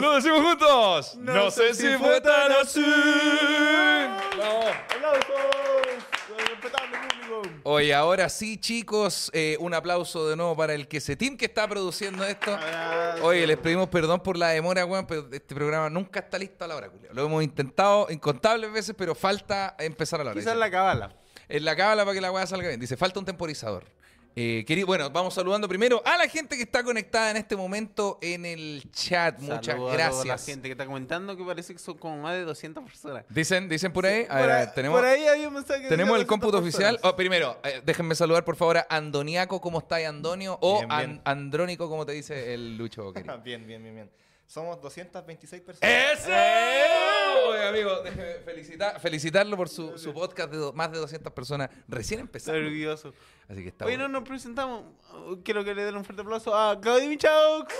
juntos. Lo decimos juntos. No, sé si fue tan así. Público. Oye, ahora sí, chicos, eh, un aplauso de nuevo para el que se team que está produciendo esto. Oye, les pedimos perdón por la demora, weón, pero este programa nunca está listo a la hora, Julio. Lo hemos intentado incontables veces, pero falta empezar a la hora. Quizás la cabala. En la cábala para que la weá salga bien. Dice, falta un temporizador. Eh, querido, bueno, vamos saludando primero a la gente que está conectada en este momento en el chat. Muchas Saludos a gracias. la gente que está comentando que parece que son como más de 200 personas. Dicen, dicen por ahí. A por, ver, ahí, tenemos, por ahí había un mensaje que tenemos el cómputo 200 oficial. Oh, primero, eh, déjenme saludar por favor a Andoniaco, ¿cómo está Andonio? O Bien, bien. An- Andrónico, como te dice el Lucho. Bien, bien, bien, bien. Somos 226 personas. ¡Eso! Oye, amigo, déjeme felicitar, felicitarlo por su, su podcast de do- más de 200 personas recién Estoy empezando. orgulloso. Así que está Hoy no bueno. nos presentamos. Quiero que le den un fuerte aplauso a Claudio Michaux.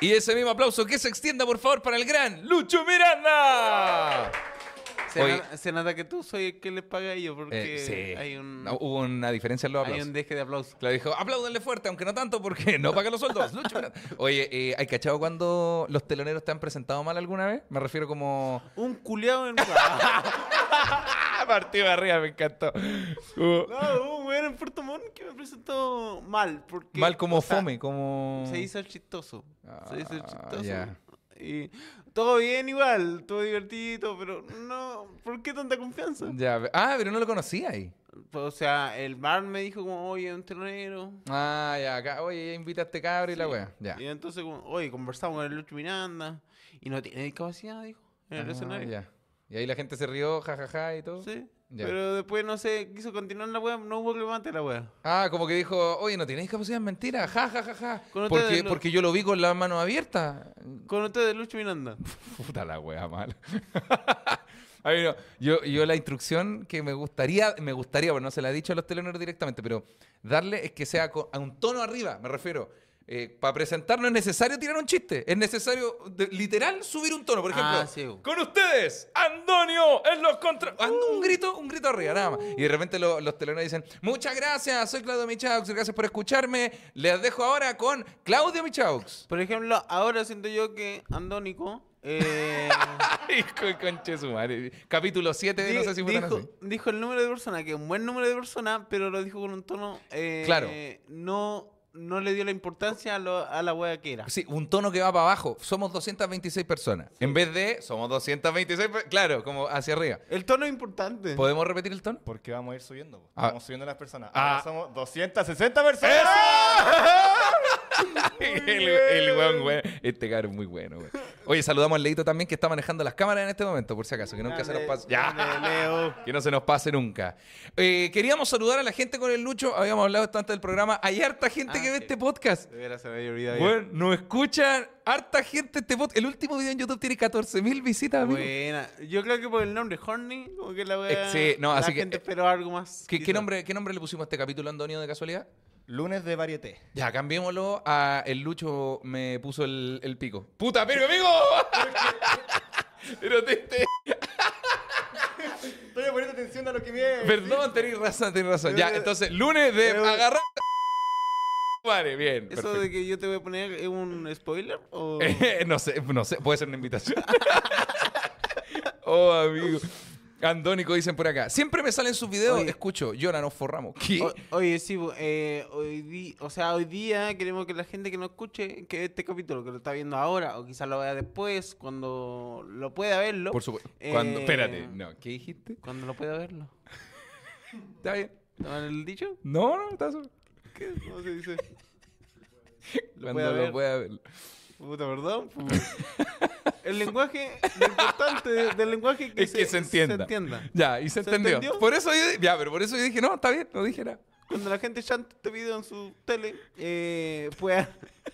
Y ese mismo aplauso que se extienda, por favor, para el gran Lucho Miranda. Se, Oye. na- se nota que tú soy el que les paga a ellos porque Eh, sí. hay un, hubo una diferencia en los hay aplausos. un deje de aplausos. Claro, dijo, apláudenle fuerte, aunque no tanto, porque no paga los sueldos. Oye, eh, ¿hay cachado cuando los teloneros te han presentado mal alguna vez? Me refiero como... Un culiao en... ¡Ah, partido arriba! Me encantó. Uh, no, un weón en Puerto Montt que me presentó mal. Porque, mal como o sea, fome, como... Se hizo el chistoso. se hizo el Ah, chistoso. ya. Y todo bien igual, todo divertido, pero no, ¿por qué tanta confianza? Ya, ah, pero no lo conocía ahí. O sea, el bar me dijo como, oye, un telonero. Ah, ya, acá, oye, ya invita a este cabro y la wea. Ya. Y entonces, como, oye, conversamos con el Lucho Miranda. Y no tiene discapacidad, dijo, en el Ah, escenario. ya. Y ahí la gente se rió, jajaja y todo. Sí. Ya. Pero después, no sé, quiso continuar la wea, no hubo que levante la wea. Ah, como que dijo, oye, no tienes discapacidad, mentira, ja, ja, ja, ja. Porque, porque yo lo vi con las manos abiertas. Con ustedes, Lucho Miranda. Puta la wea mal. A ver, no, yo, yo la instrucción que me gustaría, me gustaría, porque no se la he dicho a los teleneros directamente, pero darle es que sea con- a un tono arriba, me refiero. Para presentar no es necesario tirar un chiste, es necesario de- literal subir un tono. Por ejemplo, Ah, sí. con ustedes, Antonio en los contra... And- un grito, un grito arriba, nada más. Y de repente lo- los teleneros dicen, muchas gracias, soy Claudio Michaux, gracias por escucharme. Les dejo ahora con Claudio Michaux. Por ejemplo, ahora siento yo que Andónico... Eh, Hijo de conche su madre. Capítulo 7, no di- sé si dijo, así. dijo el número de personas, que es un buen número de personas, pero lo dijo con un tono... eh, Claro. No, no le dio la importancia a, lo- a la wea que era. Sí, un tono que va para abajo. Somos 226 personas. En vez de somos 226, per- claro, como hacia arriba. El tono es importante. ¿Podemos repetir el tono? Porque vamos a ir subiendo. Ah. Vamos subiendo las personas. Ah. Ahora somos 260 personas. el, el weón, weón. Este cabrón es muy bueno, weón. Oye, saludamos al Leito también que está manejando las cámaras en este momento, por si acaso, que nunca se nos pase. ¡Ya! Leo. Que no se nos pase nunca. Eh, queríamos saludar a la gente con el Lucho. Habíamos hablado esto antes del programa. Hay harta gente Ah, que ve este podcast. Se me había olvidado. ya. Bueno, nos escuchan harta gente este podcast. El último video en YouTube tiene 14.000 visitas, amigo. Buena. Yo creo que por el nombre Horny, como que la wea, Eh, sí, no, la así que- gente esperó algo más. ¿Qué, nombre, ¿Qué nombre le pusimos a este capítulo, Antonio, de casualidad? Lunes de varieté. Ya, cambiémoslo a el Lucho me puso el, el pico. ¡Puta, pero amigo! pero te, te- Estoy poniendo atención a lo que me. Perdón, tenés razón, tenés razón. Ya, entonces, lunes de Pero- agarrar. Vale, bien. ¿Eso perfecto. de que yo te voy a poner es un spoiler? ¿O... No sé, no sé, puede ser una invitación. oh, amigo. Andónico dicen por acá. Siempre me salen sus videos, Oye. escucho, llora, nos forramos. ¿Qué? O- oye, sí, bu- eh, hoy di- o sea, hoy día queremos que la gente que nos escuche, que este capítulo, que lo está viendo ahora, o quizás lo vea después, cuando lo pueda verlo. Por supuesto. eh, Cuando, espérate, no, ¿qué dijiste? Cuando lo pueda verlo. ¿Está bien? ¿Está mal el dicho? No, no, está súper- ¿Qué? ¿Cómo se dice? Lo Cuando pueda lo ver. pueda ver. Puta, perdón. pu. El lenguaje, lo importante de- del lenguaje es que, Es que se entienda. entienda. Ya, y se, ¿Se entendió. entendió? Por eso yo, ya, pero por eso yo dije, no, está bien, no dije nada. Cuando la gente chante este video en su tele, eh, puedan,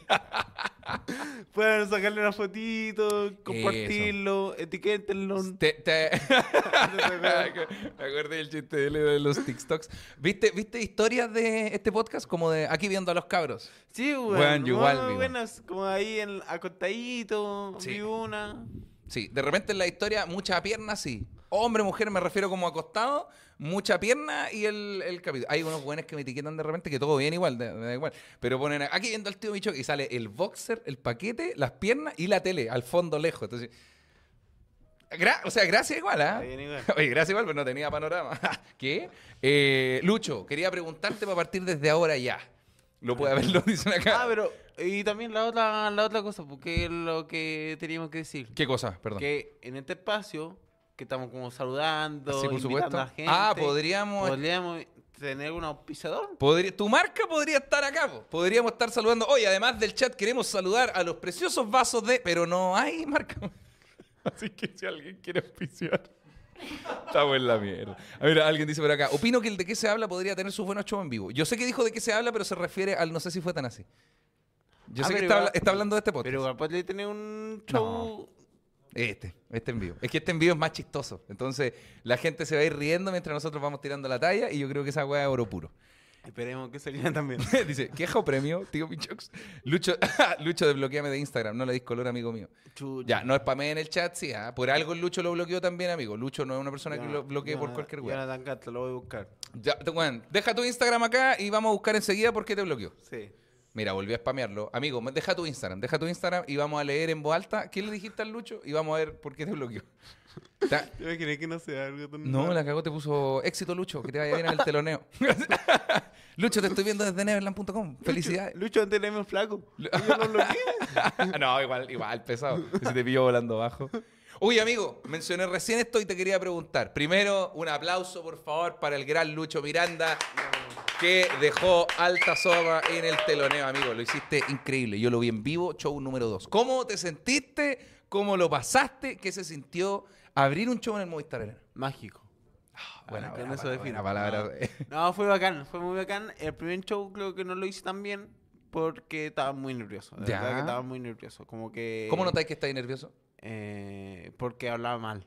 puedan sacarle una fotito, compartirlo, etiquétenlo. Te, te- Me acordé del chiste de los TikToks. ¿Viste, ¿Viste historias de este podcast? Como de aquí viendo a los cabros. Sí, weón. yo igual, muy buenas, como ahí en, acostadito, Sí. vi una. Sí, de repente en la historia, mucha pierna, sí. Hombre, mujer, me refiero como acostado, mucha pierna y el, el capítulo. Hay unos buenos que me etiquetan de repente que todo bien igual, da igual. Pero ponen aquí viendo al tío Micho y sale el boxer, el paquete, las piernas y la tele al fondo lejos. Entonces, gra- o sea, gracias igual, ¿ah? Igual. Oye, gracias igual, pero no tenía panorama. ¿Qué? Eh, Lucho, quería preguntarte para partir desde ahora ya. Lo puede haberlo, dicen acá. Ah, pero. Y también la otra, la otra cosa, porque es lo que teníamos que decir. ¿Qué cosa? Perdón. Que en este espacio, que estamos como saludando, Sí, por invitando supuesto. a gente, Ah, podríamos- podríamos tener un auspiciador. Podría- tu marca podría estar acá, po. podríamos estar saludando. Oye, además del chat, queremos saludar a los preciosos vasos de. Pero no hay marca. Así que si alguien quiere auspiciar. Estamos en la mierda. A ver, alguien dice por acá. Opino que el de qué se habla podría tener sus buenos shows en vivo. Yo sé que dijo de qué se habla, pero se refiere al no sé si fue tan así. Yo Ah, sé que está, igual- está hablando de este podcast. Pero igual podría tener un show. Este, este en vivo. Es que este en vivo es más chistoso. Entonces, la gente se va a ir riendo mientras nosotros vamos tirando la talla y yo creo que esa weá es oro puro. Esperemos que sería también. Dice, queja o premio, tío Pinchox. Lucho, Lucho, desbloqueame de Instagram, no le dis color, amigo mío. Chucha. Ya, no spamé en el chat, sí, ah. por algo Lucho lo bloqueó también, amigo. Lucho no es una persona que lo bloquee por cualquier weá. Jonathan lo voy a buscar. Ya, weón, deja tu Instagram acá y vamos a buscar enseguida por qué te bloqueó. Sí. Mira, volví a spamearlo. Amigo, deja tu Instagram, deja tu Instagram y vamos a leer en voz alta qué le dijiste al Lucho y vamos a ver por qué te bloqueó. Yo imaginé que no sea algo tan No, la cagó, te puso éxito, Lucho, que te vaya bien en el teloneo. Lucho, te estoy viendo desde neverland.com. Felicidades. Lucho, antes era más flaco. Yo no, igual, igual, pesado. Se te pilló volando bajo. Uy, amigo, mencioné recién esto y te quería preguntar. Primero, un aplauso, por favor, para el gran Lucho Miranda, que dejó alta soma en el teloneo, amigo. Lo hiciste increíble. Yo lo vi en vivo, show número 2. ¿Cómo te sentiste? ¿Cómo lo pasaste? ¿Qué se sintió abrir un show en el Movistar Arena? Mágico. Buena, con eso defino. palabra. No, fue bacán, fue muy bacán. El primer show creo que no lo hice tan bien porque estaba muy nervioso. De Ya. verdad que estaba muy nervioso. Como que. ¿Cómo notáis que estáis nervioso? Eh, porque hablaba mal.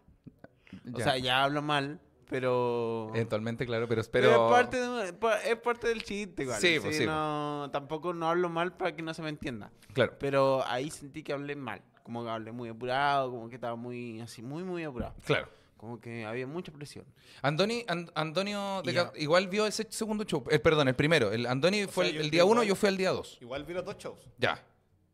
O sea, ya hablo mal, pero. Eventualmente, claro, pero Pero espero. es parte, de- es parte del chiste, igual. Sí, pues sí, no, tampoco no hablo mal para que no se me entienda. Claro. Pero ahí sentí que hablé mal. Como que hablé muy apurado, como que estaba muy, así, muy, muy apurado. Claro. Como que había mucha presión. Andoni, An- Antonio de Y Ca- ya. igual vio ese segundo show. Eh, perdón, el primero. El Andoni fue sea, el, el día uno, igual- yo fui al día dos. Igual vi los dos shows. Ya.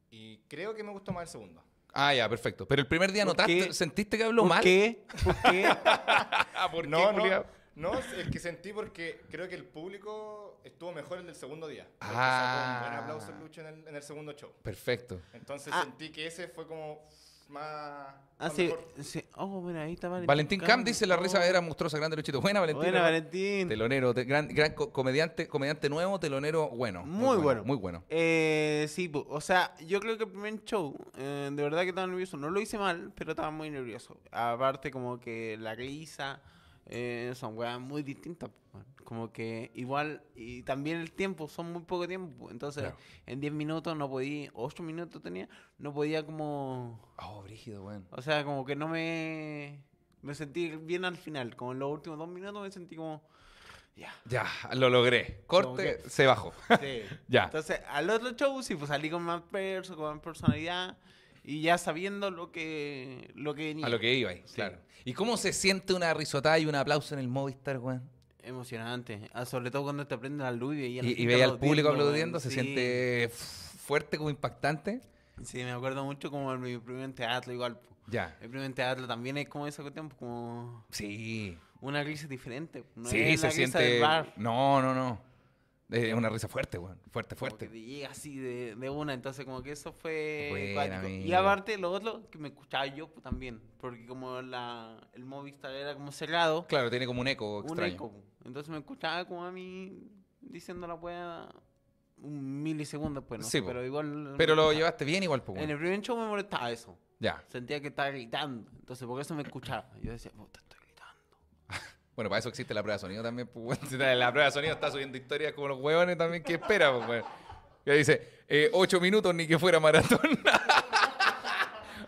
Y creo que me gustó más el segundo. Ah, ya, perfecto. Pero el primer día ¿Por notaste, qué? ¿sentiste que habló ¿Por mal? qué? ¿Por qué? ¿por no, qué, no, culiao? no, el que sentí porque creo que el público estuvo mejor el del segundo día. Ah. sacó un buen aplauso el Lucho en el, en el segundo show. Perfecto. Entonces Ah. sentí que ese fue como más... Ah, más sí, mejor. sí. Oh, mira, ahí está Valentín. Valentín Camp dice la risa Oh. era monstruosa, grande Luchito. Buena, Valentín. Buena, Valentín. Telonero, te- gran, gran co- comediante, comediante nuevo, telonero bueno. Muy bueno. Muy bueno. Eh, sí, o sea, yo creo que el primer show, eh, de verdad que estaba nervioso. No lo hice mal, pero estaba muy nervioso. Aparte, como que la risa eh, son weas muy distintas. Como que igual, y también el tiempo, son muy poco tiempo. Entonces, Claro. en 10 minutos no podía, 8 minutos tenía, no podía como. Oh, brígido, weón. O sea, como que no me. Me sentí bien al final. Como en los últimos dos minutos me sentí como. Ya. Ya, lo logré. Corte, se bajó. Sí. Ya. Entonces, al otro show sí, pues salí con más perso, con más personalidad y ya sabiendo lo que, lo que venía. A lo que iba ahí, Sí. claro. ¿Y cómo se siente una risotada y un aplauso en el Movistar, weón? Emocionante. Ah, sobre todo cuando te prende la luz y Y, y veía al público aplaudiendo, se Sí. siente f- fuerte como impactante. Sí, me acuerdo mucho como en mi primer teatro igual. Ya. El primer teatro también es como esa cuestión, como Sí. una risa diferente. No sí, es se risa del siente. bar, No, no, no. Es una risa fuerte, weón. Fuerte, como fuerte. que te llega así de, de una, entonces como que eso fue Buena. Y aparte lo otro que me escuchaba yo pues, también, porque como la, el Movistar era como cerrado, Claro, tiene como un eco un extraño. eco. Entonces me escuchaba como a mí diciendo la weá un milisegundo después, ¿no? Sí, po. pero igual... Pero lo llevaste bien igual, pues, En el primer show me molestaba eso. Ya. Sentía que estaba gritando. Entonces por eso me escuchaba. Yo decía, puta. Bueno, para eso existe la prueba de sonido también. Pues, La prueba de sonido está subiendo historias como los huevones también. ¿Qué espera, pues? Ya dice, eh, ocho minutos ni que fuera maratón.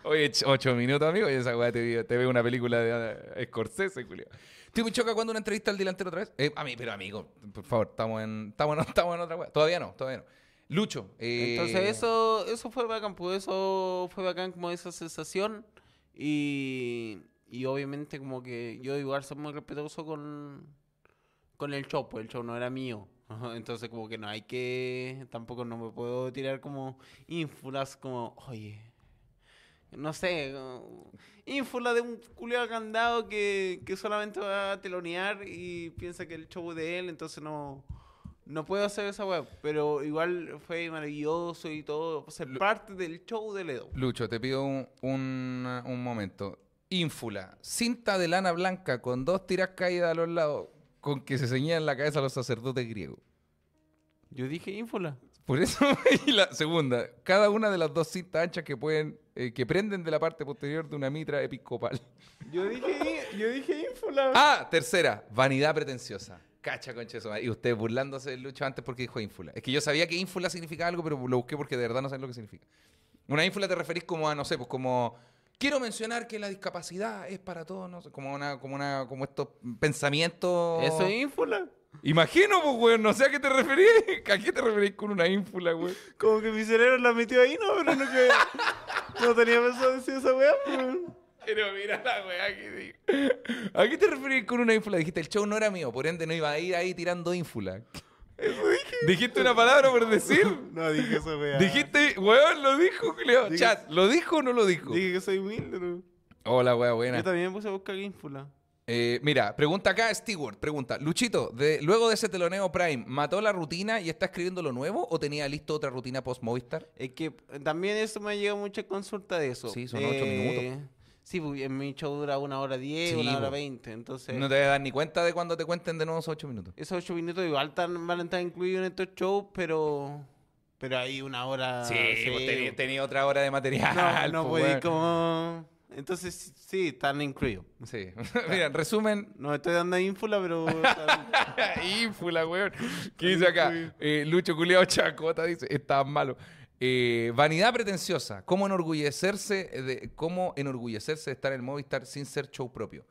Oye, ch- ocho minutos, amigo. Y esa weá te, te ve una película de eh, Scorsese, Julio. Tío Michoca, ¿cuándo una entrevista al delantero otra vez? Eh, a mí, pero amigo, por favor, estamos en, estamos en, estamos en otra weá. Todavía no, todavía no. Lucho. Entonces eso, eso fue bacán, pues eso fue bacán como esa sensación. Y, y obviamente como que yo igual soy muy respetuoso con, con el show, pues el show no era mío. Entonces como que no hay que, tampoco no me puedo tirar como ínfulas como, oye, no sé, como ínfula de un culiado candado que, que solamente va a telonear y piensa que el show es de él, entonces no, no puedo hacer esa web, pero igual fue maravilloso y todo, ser parte del show de Ledo. Lucho, te pido un, un- un momento. Ínfula, cinta de lana blanca con dos tiras caídas a los lados con que se ceñían la cabeza a los sacerdotes griegos. Yo dije ínfula. Por eso, y la segunda, cada una de las dos cintas anchas que pueden, eh, que prenden de la parte posterior de una mitra episcopal. Yo dije, yo dije ínfula. Ah, tercera, vanidad pretenciosa. Cacha, concha madre. Y usted burlándose del Lucho antes porque dijo ínfula. Es que yo sabía que ínfula significaba algo, pero lo busqué porque de verdad no sé lo que significa. Una ínfula te referís como a, no sé, pues como... Quiero mencionar que la discapacidad es para todos, no sé, como una, como una, como estos pensamientos... Eso es ínfula. Imagino, pues, güey, no sé a qué te referís. ¿A qué te referís con una ínfula, güey? Como que mi cerebro la metió ahí, no, pero no que. No tenía pensado decir esa weá. Pero mira la weá que digo. ¿A qué te referís con una ínfula? Dijiste, el show no era mío, por ende no iba a ir ahí tirando ínfula. Eso dije. Dijiste una palabra por decir. No dije esa weá. Dijiste, weón, lo dijo, Julio. Dije- Chat, ¿lo dijo o no lo dijo? Dije que soy humilde, ¿no? Hola, weá, buena. Yo también puse a buscar ínfula. Eh, mira, pregunta acá Stewart, pregunta, Luchito, de, luego de ese teloneo Prime, ¿mató la rutina y está escribiendo lo nuevo o tenía listo otra rutina post Movistar? Es que eh, también eso me ha llegado mucha consulta de eso. Sí, son ocho minutos. Sí, pues en mi show dura una hora diez, Sí, una hora po. veinte. Entonces, No te vas a dar ni cuenta de cuando te cuenten de nuevo esos ocho minutos. esos ocho minutos igual tan- van a estar incluidos en estos shows, pero. Pero hay una hora. pues tenía, otra hora de No, material. no pues, puede weón. como. Entonces, sí, sí, están incluidos. Sí. Mira, en resumen, No estoy dando ínfula, pero. Ínfula, weón. ¿Qué dice acá? Eh, Lucho Culeado Chacota dice, está malo. Eh, vanidad pretenciosa. ¿Cómo enorgullecerse de, cómo enorgullecerse de estar en Movistar sin ser show propio?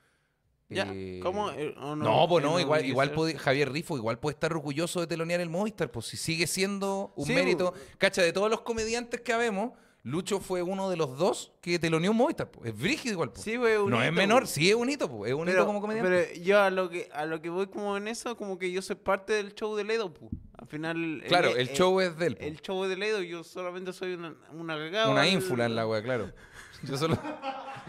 ¿Ya? Eh, ¿Cómo? Eh, o No, pues no, igual, igual enorgullecerse. puede- Javier Rifo igual puede estar orgulloso de telonear el Movistar, pues si sigue siendo un Sí, mérito. Cacha, de todos los comediantes que habemos, Lucho fue uno de los dos que teloneó un Movistar, pues. Es brígido igual, pues. Sí, un no es menor, güey. sí es un hito, pues. Es un hito Pero, como comediante. pero yo a lo que a lo que voy como en eso, como que yo soy parte del show de Ledo, pu. Al final. el- claro, el, show es de él. pues. El show de Ledo, yo solamente soy una, una cagada. Una ínfula en la wea, claro. Yo solo.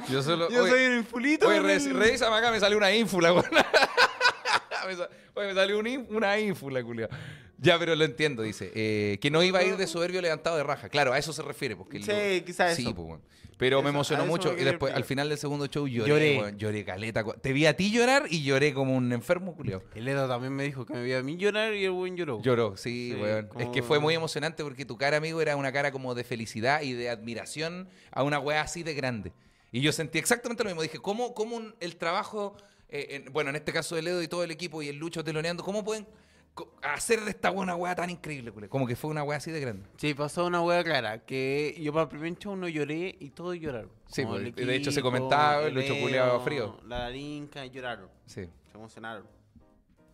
Yo solo. Yo oye, soy un infulito. oye, re- revísame acá, me salió una ínfula, weón. Oye, me salió un una ínfula, culiao. Ya, pero lo entiendo, dice. eh, que no iba a ir de soberbio levantado de raja. Claro, a eso se refiere. Porque Sí, lo- quizás Sí, eso. pues, weón. Pero me emocionó mucho. Y después, al final del segundo show, lloré. Lloré. weón, lloré caleta. Te vi a ti llorar y lloré como un enfermo, culiao. El Ledo también me dijo que me veía a mí llorar y el buen lloró. Lloró, sí, Sí, weón. Es que fue muy emocionante porque tu cara, amigo, era una cara como de felicidad y de admiración a una weá así de grande. Y yo sentí exactamente lo mismo. Dije, ¿cómo, cómo un- el trabajo, eh, en- bueno, en este caso de Ledo y todo el equipo y el Lucho teloneando, cómo pueden hacer de esta weá una weá tan increíble, culé? Como que fue una weá así de grande. Sí, pasó una hueá clara, que yo para el primer show no lloré y todos lloraron. Sí, Como pues, el de hecho se comentaba, el Lucho culiao frío. La Darinka lloraron, Sí. se emocionaron.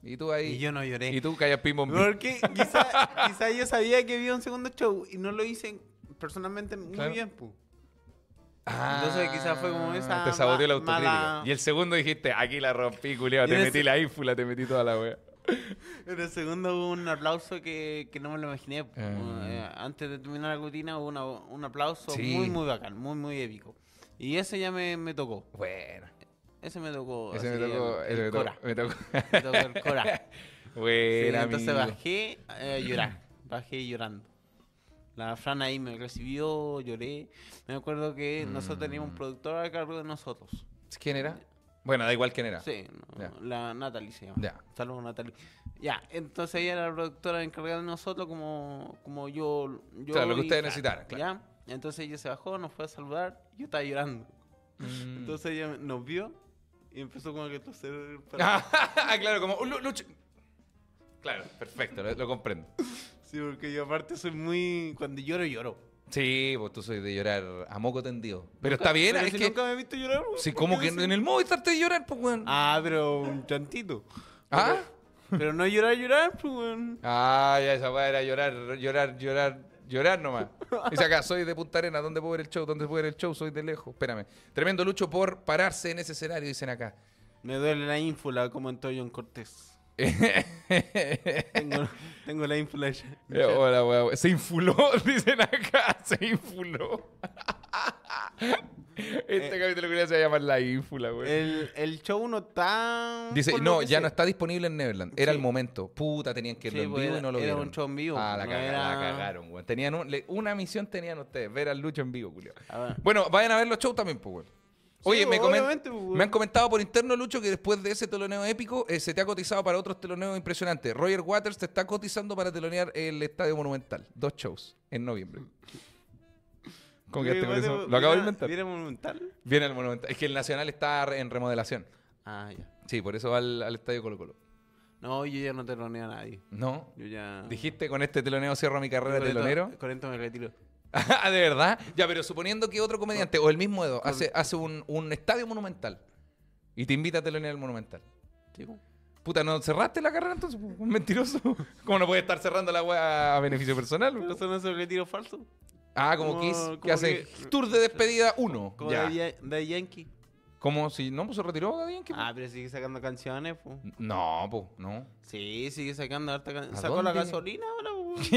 Y tú ahí. Y yo no lloré. Y tú callas pim bom, pim. Porque quizá, quizá yo sabía que había un segundo show y no lo hice personalmente muy Claro. bien, pu. Ah, Entonces quizás fue como esa Te saboteó la autocrítica. mala- Y el segundo dijiste, aquí la rompí, culiao. Te metí la ínfula, te metí toda la weá. En el segundo hubo un aplauso que, que no me lo imaginé. Eh, antes de terminar la rutina hubo una- un aplauso Sí. muy, muy bacán, muy, muy épico. Y ese ya me, me tocó. Bueno. Ese me tocó. Ese me tocó. el- el. Cora. Me tocó. Me tocó el Cora. Sí, Buena, entonces bajé eh, a llorar. Bajé llorando. La Fran ahí me recibió, lloré. Me acuerdo que nosotros teníamos Mm. un productor a cargo de nosotros. ¿Quién era? Bueno, da igual quién era. Sí, no, la Natalie se llama. Ya. Saludos, Natalie. Ya, entonces ella era la productora encargada de nosotros como, como yo, yo Claro, lo que ustedes necesitaran, claro. ¿ya? Entonces ella se bajó, nos fue a saludar. Yo estaba llorando. Mm. Entonces ella nos vio y empezó como que toser para- Ah, claro, como lucho. Claro, perfecto, lo, lo comprendo. Sí, porque yo aparte soy muy... Cuando lloro, lloro. Sí, pues tú soy de llorar a moco tendido. Pero está bien, pero es si que. nunca me he visto llorar. Sí, ¿por como que en el Movistar te de llorar, pues, weón. Ah, pero un chantito. ¿Ah? Pero no llorar, llorar, pues, weón. Ah, ya esa weá era llorar, llorar, llorar. Llorar nomás. Dice acá, soy de Punta Arena, ¿dónde puedo ver el show? ¿Dónde puedo ver el show? Soy de lejos. Espérame. Tremendo lucho por pararse en ese escenario, dicen acá. Me duele la ínfula, como en John Cortés. Tengo, tengo la ya. Eh, Hola. Se infuló, dicen acá. Se infuló. Este capítulo que se va a llamar La Ínfula, güey. El, el show no está. Dice, no, ya no está disponible en Neverland. Era Sí. el momento. Puta, tenían que irlo Sí, en pues vivo y era- no lo era vieron. un show en vivo, Ah, la, no era- la cagaron, güey. Tenían un- le- una misión tenían ustedes, ver al Lucho en vivo, Julio. Bueno, vayan a ver los shows también, pues, güey. Oye, Sí, me, han comentado por interno, Lucho, que después de ese teloneo épico, eh, se te ha cotizado para otros teloneos impresionantes. Roger Waters te está cotizando para telonear el Estadio Monumental. Dos shows en noviembre. ¿Cómo que Oye, te igual cotizo? de- Lo acabo de ¿viene- inventar. ¿Viene monumental? Viene el Monumental. Es que el Nacional está en remodelación. Ah, ya. Sí, por eso va al, al Estadio Colo Colo. No, yo ya no teloneo a nadie. ¿No? Yo ya. ¿Dijiste con este teloneo cierro mi carrera de telonero? Con esto me retiro. Ah, ¿De verdad? Ya, pero suponiendo que otro comediante o el mismo Edo hace, hace un, un estadio monumental y te invita a telonear el monumental. Sí, pues. Puta, ¿no cerraste la carrera entonces? po? Un mentiroso. ¿Cómo no puede estar cerrando la weá a beneficio personal? Pero eso no es el retiro falso. Ah, como Kiss, que hace que- tour de despedida 1. Como Ya. de, de Yankee. Como si no pues, se retiró Daddy Yankee, po? Ah, pero sigue sacando canciones, pues. No, pues, no. Sí, sigue sacando harta ¿A canciones. ¿Sacó la dónde? gasolina ahora, po?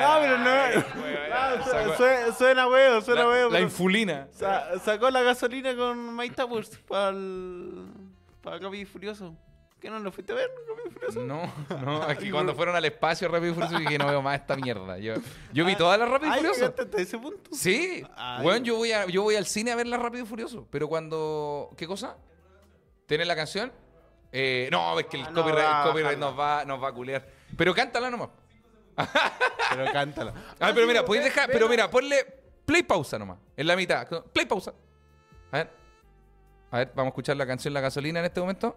No, pero no. Suena, weo, suena weo. la infulina. sa- sacó la gasolina con Mike Towers para el. para Rápido y Furioso. ¿Qué no lo fuiste a ver, Rápido Furioso? No, no, aquí cuando fueron al espacio Rápido y Furioso dije no veo más esta mierda. Yo, yo vi todas las Rápido y Furioso. hasta ese punto. Sí, weón, yo voy, a, yo voy al cine a ver la Rápido y Furioso. Pero cuando. ¿Qué cosa? ¿Tienes la canción? Eh, no, es que el Ah, el copyright nos, va, nos va a culear. Pero cántala nomás. Pero cántala. Ah, pero mira, podéis dejar. Pero mira, ponle play pausa nomás. En la mitad. Play pausa. A ver. A ver, vamos a escuchar la canción La Gasolina en este momento.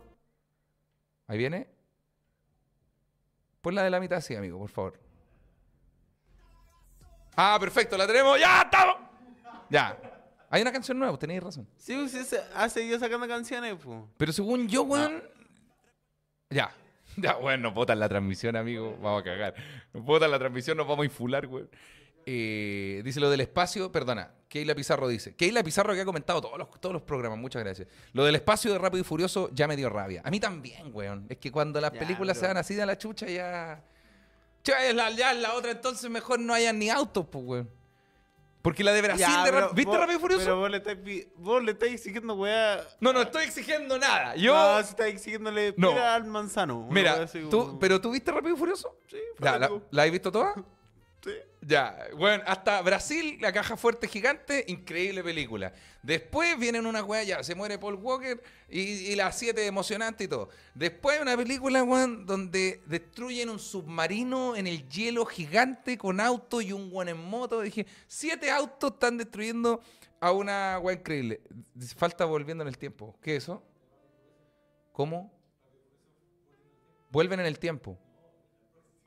Ahí viene. Ponla de la mitad, sí, amigo, por favor. Ah, perfecto, la tenemos. ¡Ya estamos! Ya. Hay una canción nueva, tenéis razón. Sí, pues, sí, se- ha seguido sacando canciones, pues. Pero según yo, weón. Ya. Ya, bueno, nos botan la transmisión, amigo. Vamos a cagar. Nos botan la transmisión, nos vamos a infular, weón. Eh, dice lo del espacio, perdona. Keila Pizarro dice. Keila Pizarro que ha comentado todos los, todos los programas, muchas gracias. Lo del espacio de Rápido y Furioso ya me dio rabia. A mí también, weón. Es que cuando las Ya, películas se van así de la chucha, ya. Ya, es la, ya es la otra, entonces mejor no hayan ni autos, pues, weón. Porque la de Brasil, Ya, de pero ¿viste vos- Rápido y Furioso? Pero vos le estáis vos le estáis exigiendo, weá. No, no estoy exigiendo nada. Yo. No, si estáis exigiéndole No. al manzano. Mira, así tú, como- pero tú viste Rápido y Furioso? Sí, Ya, ¿la. ¿la has visto toda? Ya, bueno, hasta Brasil, la caja fuerte gigante, increíble película. Después vienen una weá, ya, se muere Paul Walker y, y las siete emocionante y todo. Después una película, weón, donde destruyen un submarino en el hielo gigante con auto y un weón en moto. Dije, siete autos están destruyendo a una weá increíble. Falta volviendo en el tiempo. ¿Qué es eso? ¿Cómo? Vuelven en el tiempo.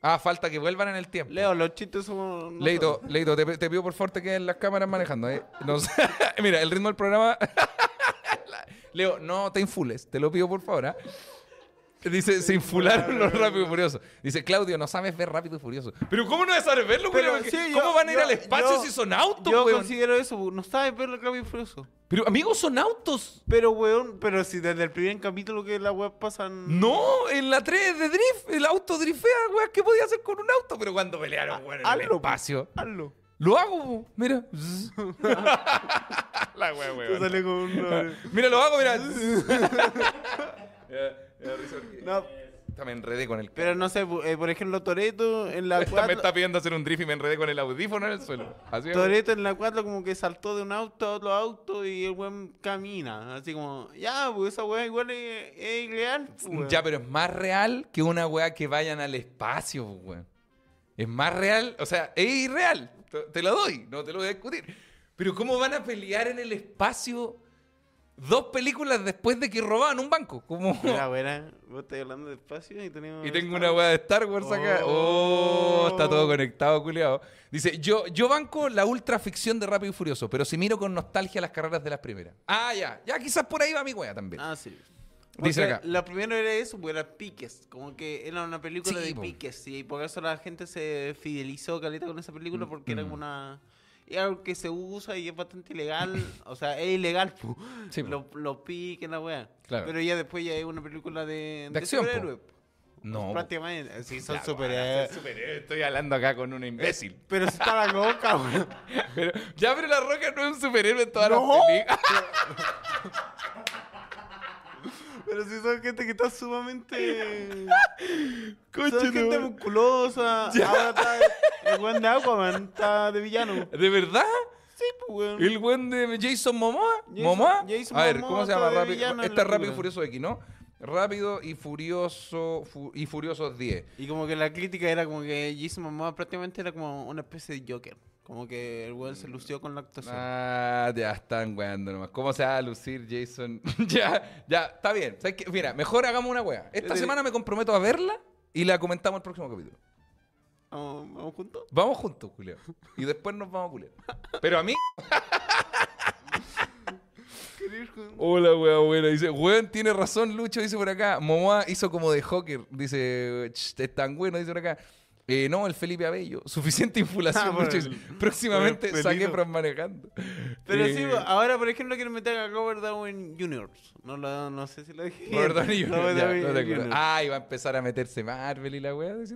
Ah, falta que vuelvan en el tiempo. Leo, los chistes son. Leito, Leito, te, te pido por favor te queden las cámaras manejando. ¿eh? No sé. Mira, el ritmo del programa. Leo, no te infules, te lo pido por favor. ¿ah? Dice, se infularon los rápidos y furiosos. Dice, Claudio, no sabes ver rápido y furioso. Pero ¿cómo no sabes verlo, Pero sí, ¿Cómo yo- van a ir yo- al espacio yo- si son autos, Yo weón? considero eso, no sabes ver lo Rápido y Furioso. Pero amigos, son autos. Pero, weón, pero si desde el primer capítulo que la web pasan. No, en la 3 de Drift, el auto driftea, güey. ¿Qué podía hacer con un auto? Pero cuando pelearon, güey, en el Hazlo, espacio. Hazlo. Lo hago, po. mira. la wea, Te sale con una- Mira, lo hago, mira. No, Puta, Me enredé con el. pero no sé, eh, por ejemplo, Toreto en la Esta me 4. está pidiendo hacer un drift y me enredé con el audífono en el suelo. Así es. Toreto en la 4 como que saltó de un auto a otro auto y el weón camina. Así como, ya, pues esa weá igual es, es irreal. pues, weón. Ya, pero es más real que una weá que vayan al espacio, po, weón. Es más real, o sea, es irreal. Te, te lo doy, no te lo voy a discutir. Pero ¿cómo van a pelear en el espacio dos películas después de que robaban un banco? Como... Mira, buena, vos estás hablando de espacio y tenemos. Y tengo una weá de Star Wars acá. Oh, Oh. está todo conectado, culiado. Dice, yo, yo banco la ultra ficción de Rápido y Furioso, pero si miro con nostalgia las carreras de las primeras. Ah, ya. Ya quizás por ahí va mi weá también. Ah, sí. Dice acá. La primera era eso, porque era piques. Como que era una película Sí, de po. piques. Y por eso la gente se fidelizó caleta con esa película porque era Mm. como una. Es algo que se usa y es bastante ilegal. o sea, es ilegal. Sí, po. Los, los piques, la wea. Claro. Pero ya después ya es una película de. De acción, po. No, po. Prácticamente. Sí, son superhéroes. superhéroe, Estoy hablando acá con un imbécil. Pero si está la loca, weón. Pero, ya, pero La Roca no es un superhéroe en todas No. las películas. Pero si son gente que está sumamente. Conche son gente musculosa. Ahora está. El weón de Aquaman está de villano. ¿De verdad? Sí, pues, weón. ¿El buen de Jason Momoa? Jason- ¿Momoa? Jason A ver, Momoa ¿cómo se está llama? Rápido, villano en este la es Rápido y. Furioso X, ¿no? Rápido y Furioso fu- y Furiosos 10. Y como que la crítica era como que Jason Momoa prácticamente era como una especie de Joker. Como que el weón se lució con la actuación. Ah, ya están weando nomás. ¿Cómo se va a lucir Jason? ya, ya, está bien. ¿Sabes qué? Mira, mejor hagamos una wea. Esta semana me comprometo a verla y la comentamos el próximo capítulo. ¿Vamos, vamos juntos? Vamos juntos, Julio. Y después nos vamos a culiar. Pero a mí. Hola, weón, buena. Dice, weón, tiene razón, Lucho, dice por acá. Momoa hizo como de Joker. Dice, "Ch, es tan bueno, dice por acá. Eh, no, el Felipe Abello. Suficiente infulación, Ah, el- Próximamente el saqué. Fran manejando. Pero Eh, sí, ahora por ejemplo quiero meter a Robert Downey Jr. No, lo, no sé si lo dije. Robert Downey Jr., ya, no te. Jr. Ah, iba a empezar a meterse Marvel y la weá. ¿Crees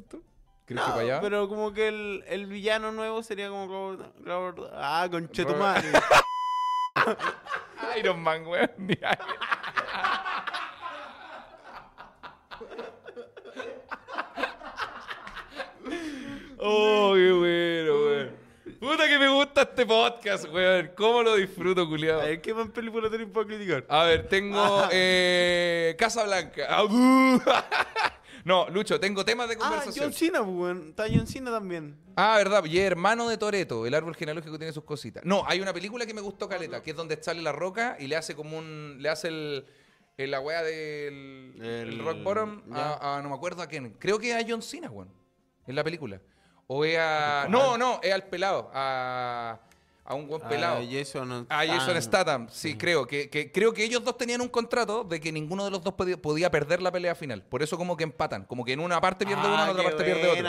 que No, para allá? pero como que el, el villano nuevo sería como Robert, Robert Ah, conchetumare. Iron Man, weón. Oh, qué bueno, weón. Puta que me gusta este podcast, weón. ¿Cómo lo disfruto, culiado? A ver, ¿qué más película tenés para criticar? A ver, tengo eh, Casa Blanca. Ah. No, Lucho, tengo temas de Ah, conversación. John Cena, pues, weón. Está John Cena también. Ah, verdad, y hermano de Toreto, el árbol genealógico tiene sus cositas. No, hay una película que me gustó caleta, que es donde sale la roca y le hace como un. le hace el. el- la wea del. El, rock bottom a, a- no me acuerdo a quién. Creo que es a John Cena, weón. En la película. O es a. No, no, es al pelado. A. A un buen pelado. Ah, Jason A Jason Statham, sí, creo que, que- creo que ellos dos tenían un contrato de que ninguno de los dos podía, podía perder la pelea final. Por eso como que empatan, como que en una parte pierde Ah, uno, en otra parte pierde otro.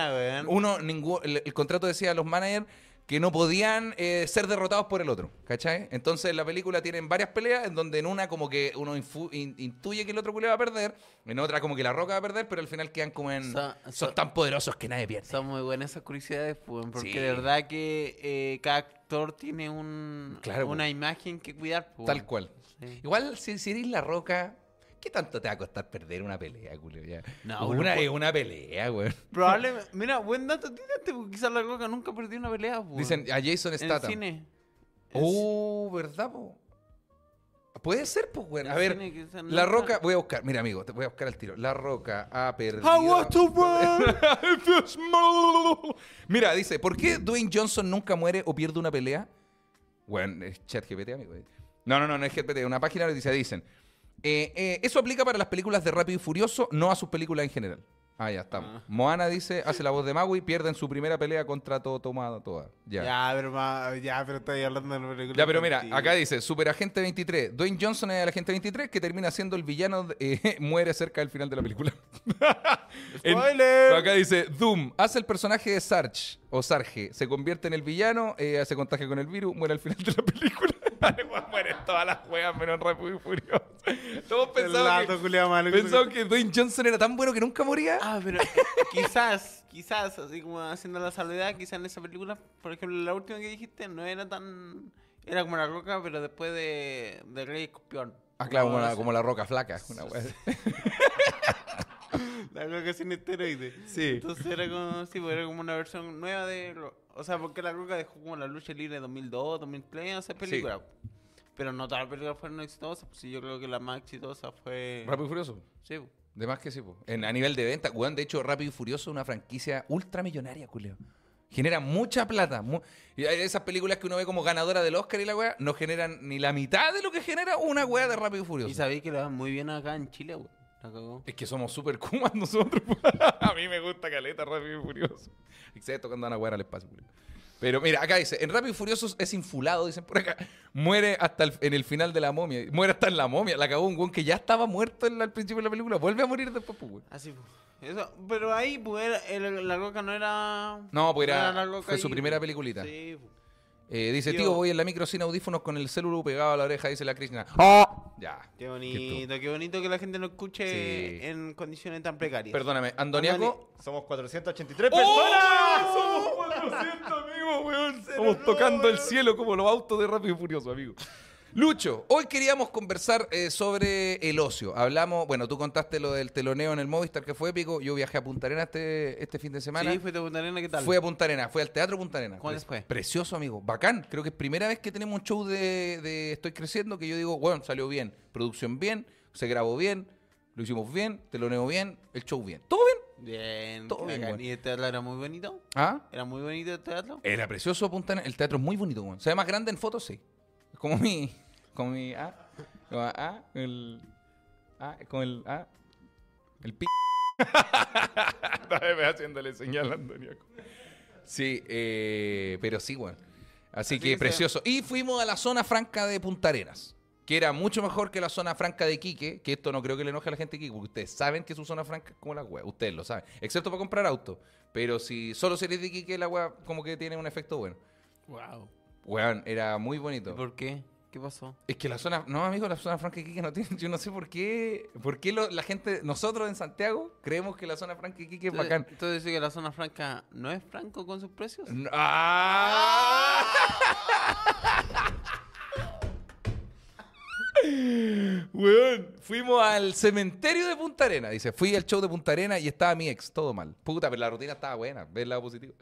Uno, ningún, el, el contrato decía a los managers que no podían eh, ser derrotados por el otro, ¿cachai? Entonces en la película tienen varias peleas en donde en una como que uno in- intuye que el otro culé va a perder, en otra como que la roca va a perder, pero al final quedan como en... Son tan poderosos que nadie pierde. Son muy buenas esas curiosidades, pues, porque Sí. de verdad que eh, cada actor tiene un, Claro, una imagen que cuidar. pues, Tal cual. Sí. Igual, si, si eres la roca, ¿qué tanto te va a costar perder una pelea, culio? Ya. No, una es puede- una pelea, güey. Probablemente, mira, buen dato, tírate, porque quizás la Roca nunca perdió una pelea. pues, Dicen a Jason en Statham. cine. Oh, ¿verdad, po? Puede ser, pues, güey. En A el ver, cine La Roca, voy a buscar, mira, amigo, te voy a buscar el tiro. La Roca ha perdido. I want to run. Mira, dice, ¿por qué Dwayne Johnson nunca muere o pierde una pelea? Bueno, es chat GPT, amigo. No, no, no, no es GPT, una página que dice, dicen, eh, eh, eso aplica para las películas de Rápido y Furioso, no a sus películas en general. Ah, ya estamos. Ah. Moana dice, hace la voz de Maui, pierde en su primera pelea contra todo tomado, toda. Ya. Ya, pero ma- ya, pero estoy hablando de la película. Ya, pero mira, acá dice, Superagente 23. Dwayne Johnson es el agente 23 que termina siendo el villano, eh, muere cerca del final de la película. En- ¡Spoiler! acá dice, Doom hace el personaje de Sarge o Sarge, se convierte en el villano, eh, se contagia con el virus, muere al final de la película. Mueren todas las juegas menos Rápido y Furioso. Todos pensaban que, que pensaban que Dwayne Johnson era tan bueno que nunca moría. Ah, pero eh, quizás, quizás, así como haciendo la salvedad, quizás en esa película, por ejemplo, la última que dijiste no era tan... Era como la roca, pero después de, de Rey Escorpión. Ah, claro, como esa- como la roca flaca. Una wea. La roca sin esteroides. Sí. Entonces era como, sí, pues era como una versión nueva de... Ro- O sea, porque la roca dejó como la lucha libre de 2002, 2003, esa película. Pero no todas las películas fueron exitosas, pues sí, yo creo que la más exitosa fue... Rápido y Furioso. Sí, pues. De más que sí, po. En, a nivel de venta, weón, de hecho, Rápido y Furioso es una franquicia ultramillonaria, culeo. Genera mucha plata. mu- y hay esas películas que uno ve como ganadora del Oscar y la weá, no generan ni la mitad de lo que genera una weá de Rápido y Furioso. Y sabéis que le va muy bien acá en Chile, güey. La cagó. Es que somos súper kumas nosotros. a mí me gusta caleta Rápido y Furioso. Excepto cuando van a wear al espacio. Pero mira, acá dice, en Rápido y Furiosos es infulado, dicen por acá. Muere hasta el- en el final de la momia. Muere hasta en la momia. La acabó un weón que ya estaba muerto en la- al principio de la película. Vuelve a morir después, pues. Así pues. Eso, pero ahí, pues, era- el- la roca no era. No, pues era- La Roca fue su primera pues. peliculita. Sí, pues. Eh, dice, Tío. tío, voy en la micro sin audífonos con el celular pegado a la oreja, dice la Krishna. Ya. Qué bonito, qué bonito que la gente no escuche Sí. en condiciones tan precarias. Perdóname, Andoniaco. Somos 483 ¡Oh! personas. Somos 400, amigo, weón. Estamos tocando el cielo como los autos de Rápido y Furioso, amigo. Lucho, hoy queríamos conversar eh, sobre el ocio. Hablamos, bueno, tú contaste lo del teloneo en el Movistar, que fue épico. Yo viajé a Punta Arenas este, este fin de semana. Sí, fuiste a Punta Arenas, ¿qué tal? Fui a Punta Arenas, fui al Teatro Punta Arenas. ¿Cuál fue? Precioso, amigo. Bacán. Creo que es primera vez que tenemos un show de, de Estoy Creciendo que yo digo, bueno, salió bien. Producción bien, se grabó bien, lo hicimos bien, teloneo bien, el show bien. ¿Todo bien? Bien, Todo bien, weón. ¿Y el teatro era muy bonito? ¿Ah? ¿Era muy bonito el teatro? Era precioso Punta Arenas. El teatro es muy bonito, weón. Se ve más grande en fotos, sí. Es como mi. Como mi. Ah. Como, ah. El. Ah. Como el. Ah. El pi. Dale, haciéndole señal a Antoniaco. Sí, eh, pero sí, weón. Así, Así que que se- precioso. Y fuimos a la zona franca de Punta Arenas. Que era mucho mejor que la zona franca de Quique. Que esto no creo que le enoje a la gente de Quique. Porque ustedes saben que su zona franca es como la wea. Ustedes lo saben. Excepto para comprar auto. Pero si solo si eres de Quique, la wea como que tiene un efecto bueno. Wow. Weón, era muy ¿Y bonito. por qué? ¿Qué pasó? Es que la zona, no amigo, la zona franca de Iquique no tiene, yo no sé por qué, por qué lo- la gente, nosotros en Santiago creemos que la zona franca de Iquique es Entonces- bacán. Entonces dice que la zona franca no es franco con sus precios. No- ¡Ah! Weón, fuimos al cementerio de Punta Arena. Dice, fui al show de Punta Arena y estaba mi ex, todo mal. Puta, pero la rutina estaba buena, ver el lado positivo.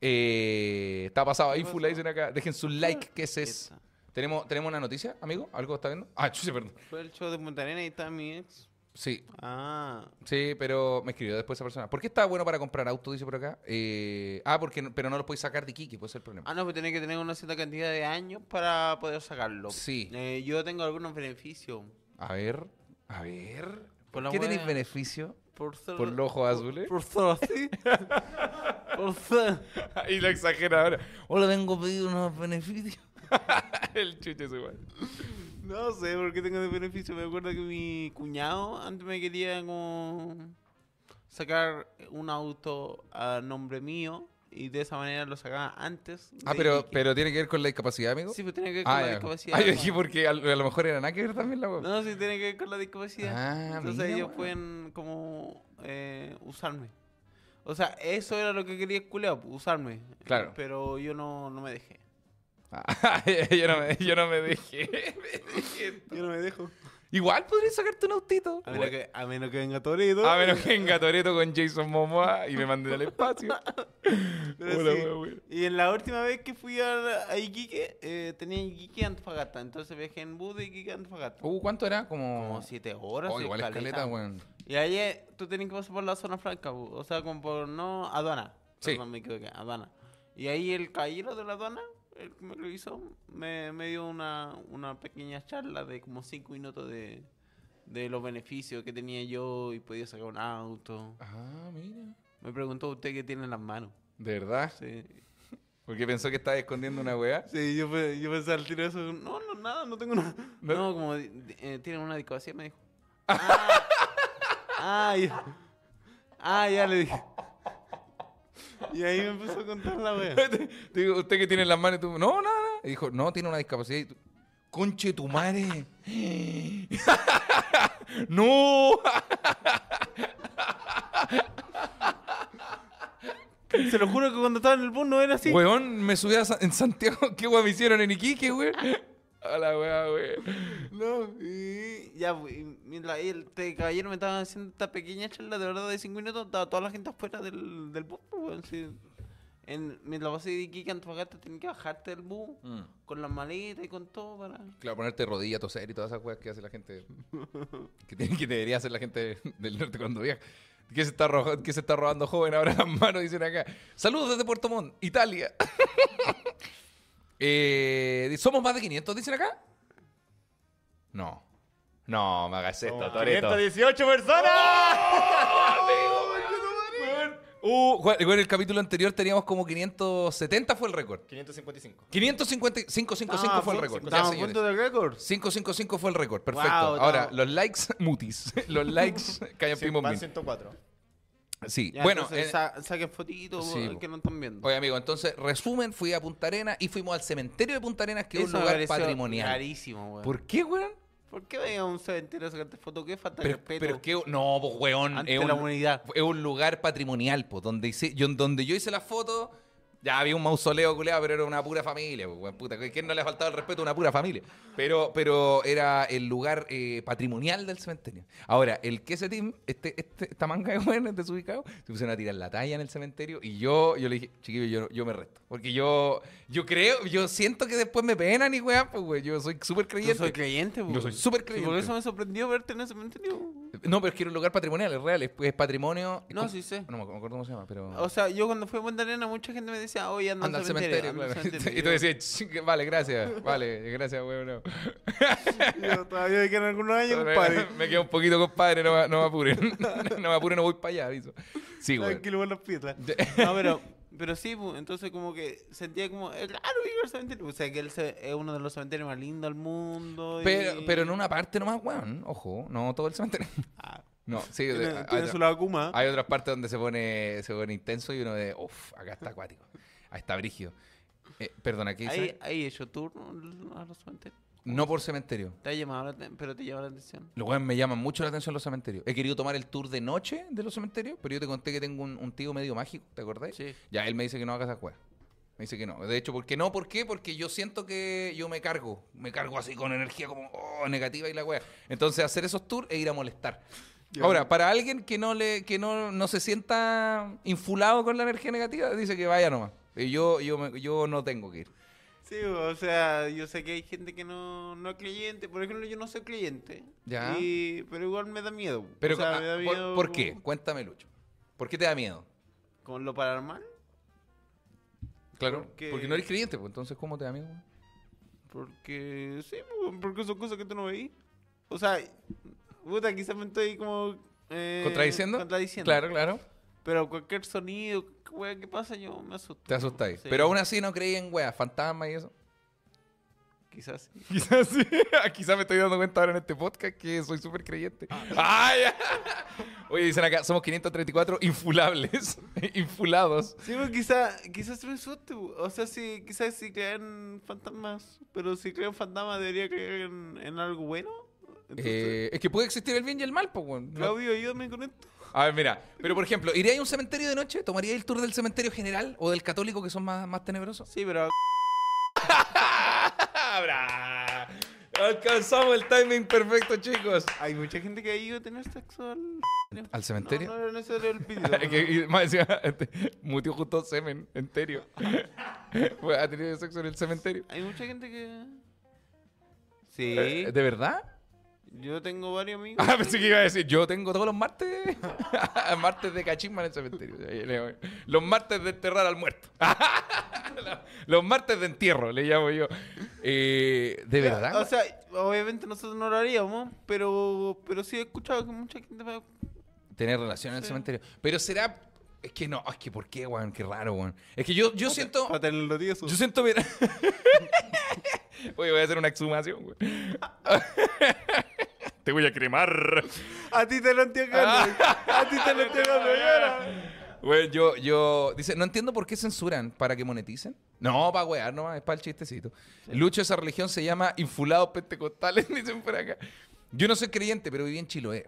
Eh, está pasado ahí, full, dicen acá. Dejen su like, que ese es. Esa. ¿Tenemos, ¿Tenemos una noticia, amigo? ¿Algo está viendo? Ah, chuche, perdón. Fue el show de Punta Arenas y estaba mi ex. Sí, Ah, sí, pero me escribió después esa persona. ¿Por qué está bueno para comprar auto, dice por acá? Eh, ah, porque no- pero no lo podéis sacar de Iquique, puede ser el problema. ah no, pues tiene que tener una cierta cantidad de años para poder sacarlo. Sí. Eh, yo tengo algunos beneficios. A ver, a ver. Por ¿Qué tenéis beneficio? Por ser, ¿Por los ojos azules? Por ser así. por ser. Ahí lo exagera ahora. Hola, vengo a pedir unos beneficios. el chuche es igual. No sé por qué tengo de beneficio. Me acuerdo que mi cuñado antes me quería como sacar un auto a nombre mío y de esa manera lo sacaba antes. Ah, pero, pero tiene que ver con la discapacidad, amigo. Sí, pues tiene que ver con ah, la ya. discapacidad. Ah, yo ¿no? dije porque a, a lo mejor era nada que ver también la web. No, sí tiene que ver con la discapacidad. Ah, Entonces mira, ellos pueden como eh, usarme. O sea, eso era lo que quería el culeado, usarme. Claro. Pero yo no, no me dejé. Yo, no me, yo no me dejé. Me dejé. Yo no me dejo. Igual podrías sacarte un autito. A menos, que, a menos que venga Toreto. A menos que venga Toreto con Jason Momoa y me mande al espacio. Hola, sí. wea, wea. Y en la última vez que fui a, a Iquique, eh, tenía Iquique Antofagasta. Entonces viajé en bus de Iquique Antofagasta. Uh, ¿cuánto era? Como... Como siete horas. Oh, igual caleta. escaleta, weón. Y ahí eh, tú tenías que pasar por la zona franca, bu. o sea, como por no aduana. Sí. Perdón, me equivoqué, aduana. Y ahí el caballero de la aduana, el que me lo hizo, me, me dio una, una pequeña charla de como cinco minutos de, de los beneficios que tenía yo y podía sacar un auto. Ah, mira. Me preguntó usted qué tiene en las manos. ¿De verdad? Sí, Porque pensó que estaba escondiendo una weá. sí yo, yo pensaba al tiro eso. No, no, nada, no tengo nada. No- No, como eh, tiene una discapacidad, me dijo. Ah, ah, ya. Ah, ya le dije. Y ahí me empezó a contar la wea. Digo, ¿usted que tiene en las manos? Y tú, no, nada. Y dijo, no, tiene una discapacidad. Y tú, Conche tu madre. no. Se lo juro que cuando estaba en el bus no era así. Weón, me subí a Sa- en Santiago. ¿Qué weá me hicieron en Iquique, weón? A la weá, weón. No, y ya, y mientras este caballero me estaba haciendo esta pequeña charla de verdad de 5 minutos, estaba toda la gente afuera del, del bus, pues, weón, sí. En, mientras pasé de Iquique a Antofagasta, tenía que bajarte del bus con las maletas y con todo para... Claro, ponerte rodilla, toser y todas esas weas que hace la gente. Que, tiene, que debería hacer la gente del norte cuando viaja. ¿Qué se está, roja- qué se está robando joven ahora las manos? Dicen acá. Saludos desde Puerto Montt, Italia. Eh, ¿Somos más de 500, dicen acá? No. No, me hagas esto, Somos Toreto. 518 personas. Uh, Juan, en el capítulo anterior teníamos como 570 fue el récord. 555. 555 Ah, fue el récord. Ya, Estamos a señores. punto del récord. 555 fue el récord, perfecto. Wow, Ahora, los likes, mutis. los likes, van min. 104. Sí, Ya, bueno, entonces eh, sa- saquen fotitos sí, eh, que no están viendo. oye amigo, entonces, resumen, fui a Punta Arenas y fuimos al cementerio de Punta Arenas, que es un lugar patrimonial. Rarísimo, weón. ¿Por qué, weón? ¿Por qué vaya a un cementerio a sacarte fotos? ¿Qué falta de respeto pero que, no, pues, weón, ante es la un, humanidad? es un lugar patrimonial, pues, donde, hice, yo, donde yo hice la foto, ya había un mausoleo culeado, pero era una pura familia, pues, puta, ¿quién no le ha faltado el respeto a una pura familia? Pero, pero era el lugar eh, patrimonial del cementerio. Ahora, el que ese team, este, este, esta manga de weones desubicados, se pusieron a tirar la talla en el cementerio y yo, yo le dije, chiquillo, yo, yo me resto. Porque yo, yo creo, yo siento que después me penan y weón, pues, weón, yo soy súper Yo creyente. soy creyente, Yo soy súper Sí, creyente. por eso me sorprendió verte en ese cementerio. No, pero es que era un lugar patrimonial, es real, es, es patrimonio. No, ¿cómo- sí sé. No me acuerdo cómo se llama, pero. O sea, yo cuando fui a Punta Arena, mucha gente me decía, oye, anda, anda al al cementerio, anda al claro. cementerio". Y tú decías, "Ch, vale, gracias, vale, gracias, weón. No. Yo todavía me quedan algunos años, compadre. me quedo un poquito, compadre, no, me- no me apuren. no me apuren, no voy para allá, aviso. Sí, güey. Tranquilo con las piedras. No, pero, pero sí, entonces como que sentía como, es raro ir al cementerio. O sea, que él se- es uno de los cementerios más lindos del mundo. y- Pero, pero en una parte nomás, weón. Ojo, no todo el cementerio. Ah, No, sí, tiene, hay, tiene su lado Kuma. hay otras partes donde se pone, se pone intenso y uno de, uff, acá está acuático. Ahí está brígido. Eh, perdona, ¿qué dice? ahí hecho tour a los cementerios. No por cementerio. Te ha llamado la pero te llama la atención. Los weones me llaman mucho la atención los cementerios. He querido tomar el tour de noche de los cementerios, pero yo te conté que tengo un, un tío medio mágico, ¿te acordás? Sí. Ya, él me dice que no haga esa weas. Me dice que no. De hecho, ¿por qué no? ¿Por qué? Porque yo siento que yo me cargo. Me cargo así con energía como oh, negativa y la wea. Entonces, hacer esos tours e ir a molestar. Ahora, para alguien que no le que no, no se sienta infulado con la energía negativa, dice que vaya nomás. Y yo, yo, me- yo no tengo que ir. Sí, o sea, yo sé que hay gente que no, no es creyente. Por ejemplo, yo no soy creyente. Ya. Y, pero igual me da miedo. Pero, o sea, ah, me da ¿por- miedo ¿por, qué? Cuéntame, Lucho. ¿Por qué te da miedo? ¿Con lo paranormal? Claro. Porque- Porque no eres creyente, pues entonces, ¿cómo te da miedo? Porque, sí, pues, porque son cosas que tú no veis. O sea, puta, quizás me estoy como... eh, ¿Contradiciendo? Contradiciendo. Claro, claro. Pero cualquier sonido, wea, que pasa, yo me asusto. Te asustáis. Sí. Pero aún así no creí en weas, fantasmas y eso. Quizás sí. Quizás sí. Quizás me estoy dando cuenta ahora en este podcast que soy súper creyente. ¡Ah, ya! Oye, dicen acá, somos 534 infulables. Infulados. Sí, pues quizás quizás me asuste. bu. O sea, sí, quizás si creen fantasmas. Pero si creen fantasmas, debería creer en, en algo bueno. Entonces, Eh, es que puede existir el bien y el mal, pues, Claudio, ayúdame con esto. A ver, mira. Pero, por ejemplo, ¿iría a un cementerio de noche? ¿Tomaría el tour del cementerio general o del católico que son más, más tenebrosos? Sí, pero Bra. Alcanzamos el timing perfecto, chicos. hay mucha gente que ha ido a tener sexo al... ¿Al cementerio? No, no era necesario el pedido. que, más este, mutió justo semen, entero. ¿Ha tenido sexo en el cementerio? Hay mucha gente que... Sí. Eh, ¿De verdad? Yo tengo varios amigos. Ah, pensé que iba a decir, yo tengo todos los martes, martes de cachimba en el cementerio. Los martes de enterrar al muerto. Los martes de entierro, le llamo yo. Eh, ¿De verdad? O sea, obviamente nosotros no lo haríamos, pero, pero sí he escuchado que mucha gente va... Tener relación en el cementerio. Pero será... Es que no, es que ¿por qué, weón? Qué raro, weón. Es que yo, yo siento... Para tenerlo tieso. Yo siento. Oye, voy a hacer una exhumación, güey. Te voy a cremar. A ti te lo entiendo. A ti te lo entiendo. Güey, yo, yo. Dice, no entiendo por qué censuran. ¿Para que moneticen? No, para wear nomás, es para el chistecito. Lucho, esa religión se llama infulados pentecostales, dicen por acá. Yo no soy creyente, pero viví en Chiloé.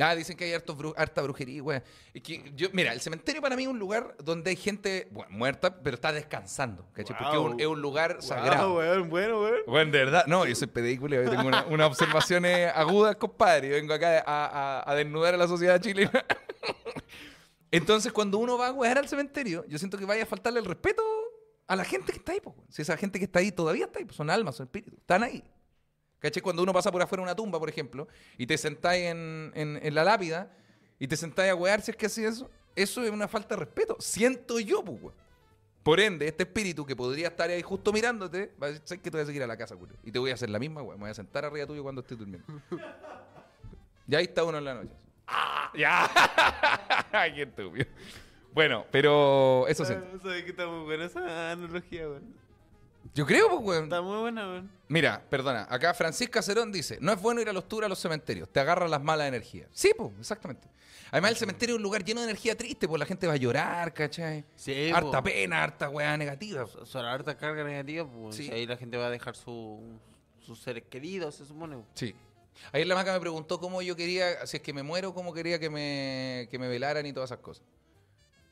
Ah, dicen que hay hartos bru- harta brujería, güey. Es que yo, mira, el cementerio para mí es un lugar donde hay gente bueno, muerta, pero está descansando, ¿cachai? Porque es un, Wow. es un lugar sagrado. weón, bueno, weón. Bueno, de verdad, no, yo soy pedículo, yo tengo una- unas observaciones agudas, compadre. Yo vengo acá a, a- a desnudar a la sociedad chilena. Entonces, cuando uno va a wear al cementerio, yo siento que vaya a faltarle el respeto a la gente que está ahí. weón. Si esa gente que está ahí todavía está ahí, pues son almas, son espíritus, están ahí. ¿Cachai? Cuando uno pasa por afuera de una tumba, por ejemplo, y te sentáis en, en- en la lápida y te sentáis a wear, si es que así eso, eso es una falta de respeto. Siento yo, pues, weón. Por ende, este espíritu que podría estar ahí justo mirándote, va a decir, ¿sabes que te voy a seguir a la casa, culo? Y te voy a hacer la misma, weón. Me voy a sentar arriba tuyo cuando estés durmiendo. y ahí está uno en la noche. ¡Ah! ¡Ya! ¡Qué estúpido! Bueno, pero eso sí. Sabes que está muy buena esa analogía, weón. Yo creo, pues, weón. Está muy buena, weón. Mira, perdona, acá Francisca Cerón dice, no es bueno ir a los tours a los cementerios, te agarran las malas energías. Sí, pues, exactamente. Además, el cementerio es un lugar lleno de energía triste, pues la gente va a llorar, ¿cachai? Sí, harta po. pena, harta weá negativa. Son harta carga negativa, pues. Sí. Ahí la gente va a dejar su, sus seres queridos, se supone. po. Sí. Ayer la maca me preguntó cómo yo quería, si es que me muero, cómo quería que me, que me velaran y todas esas cosas.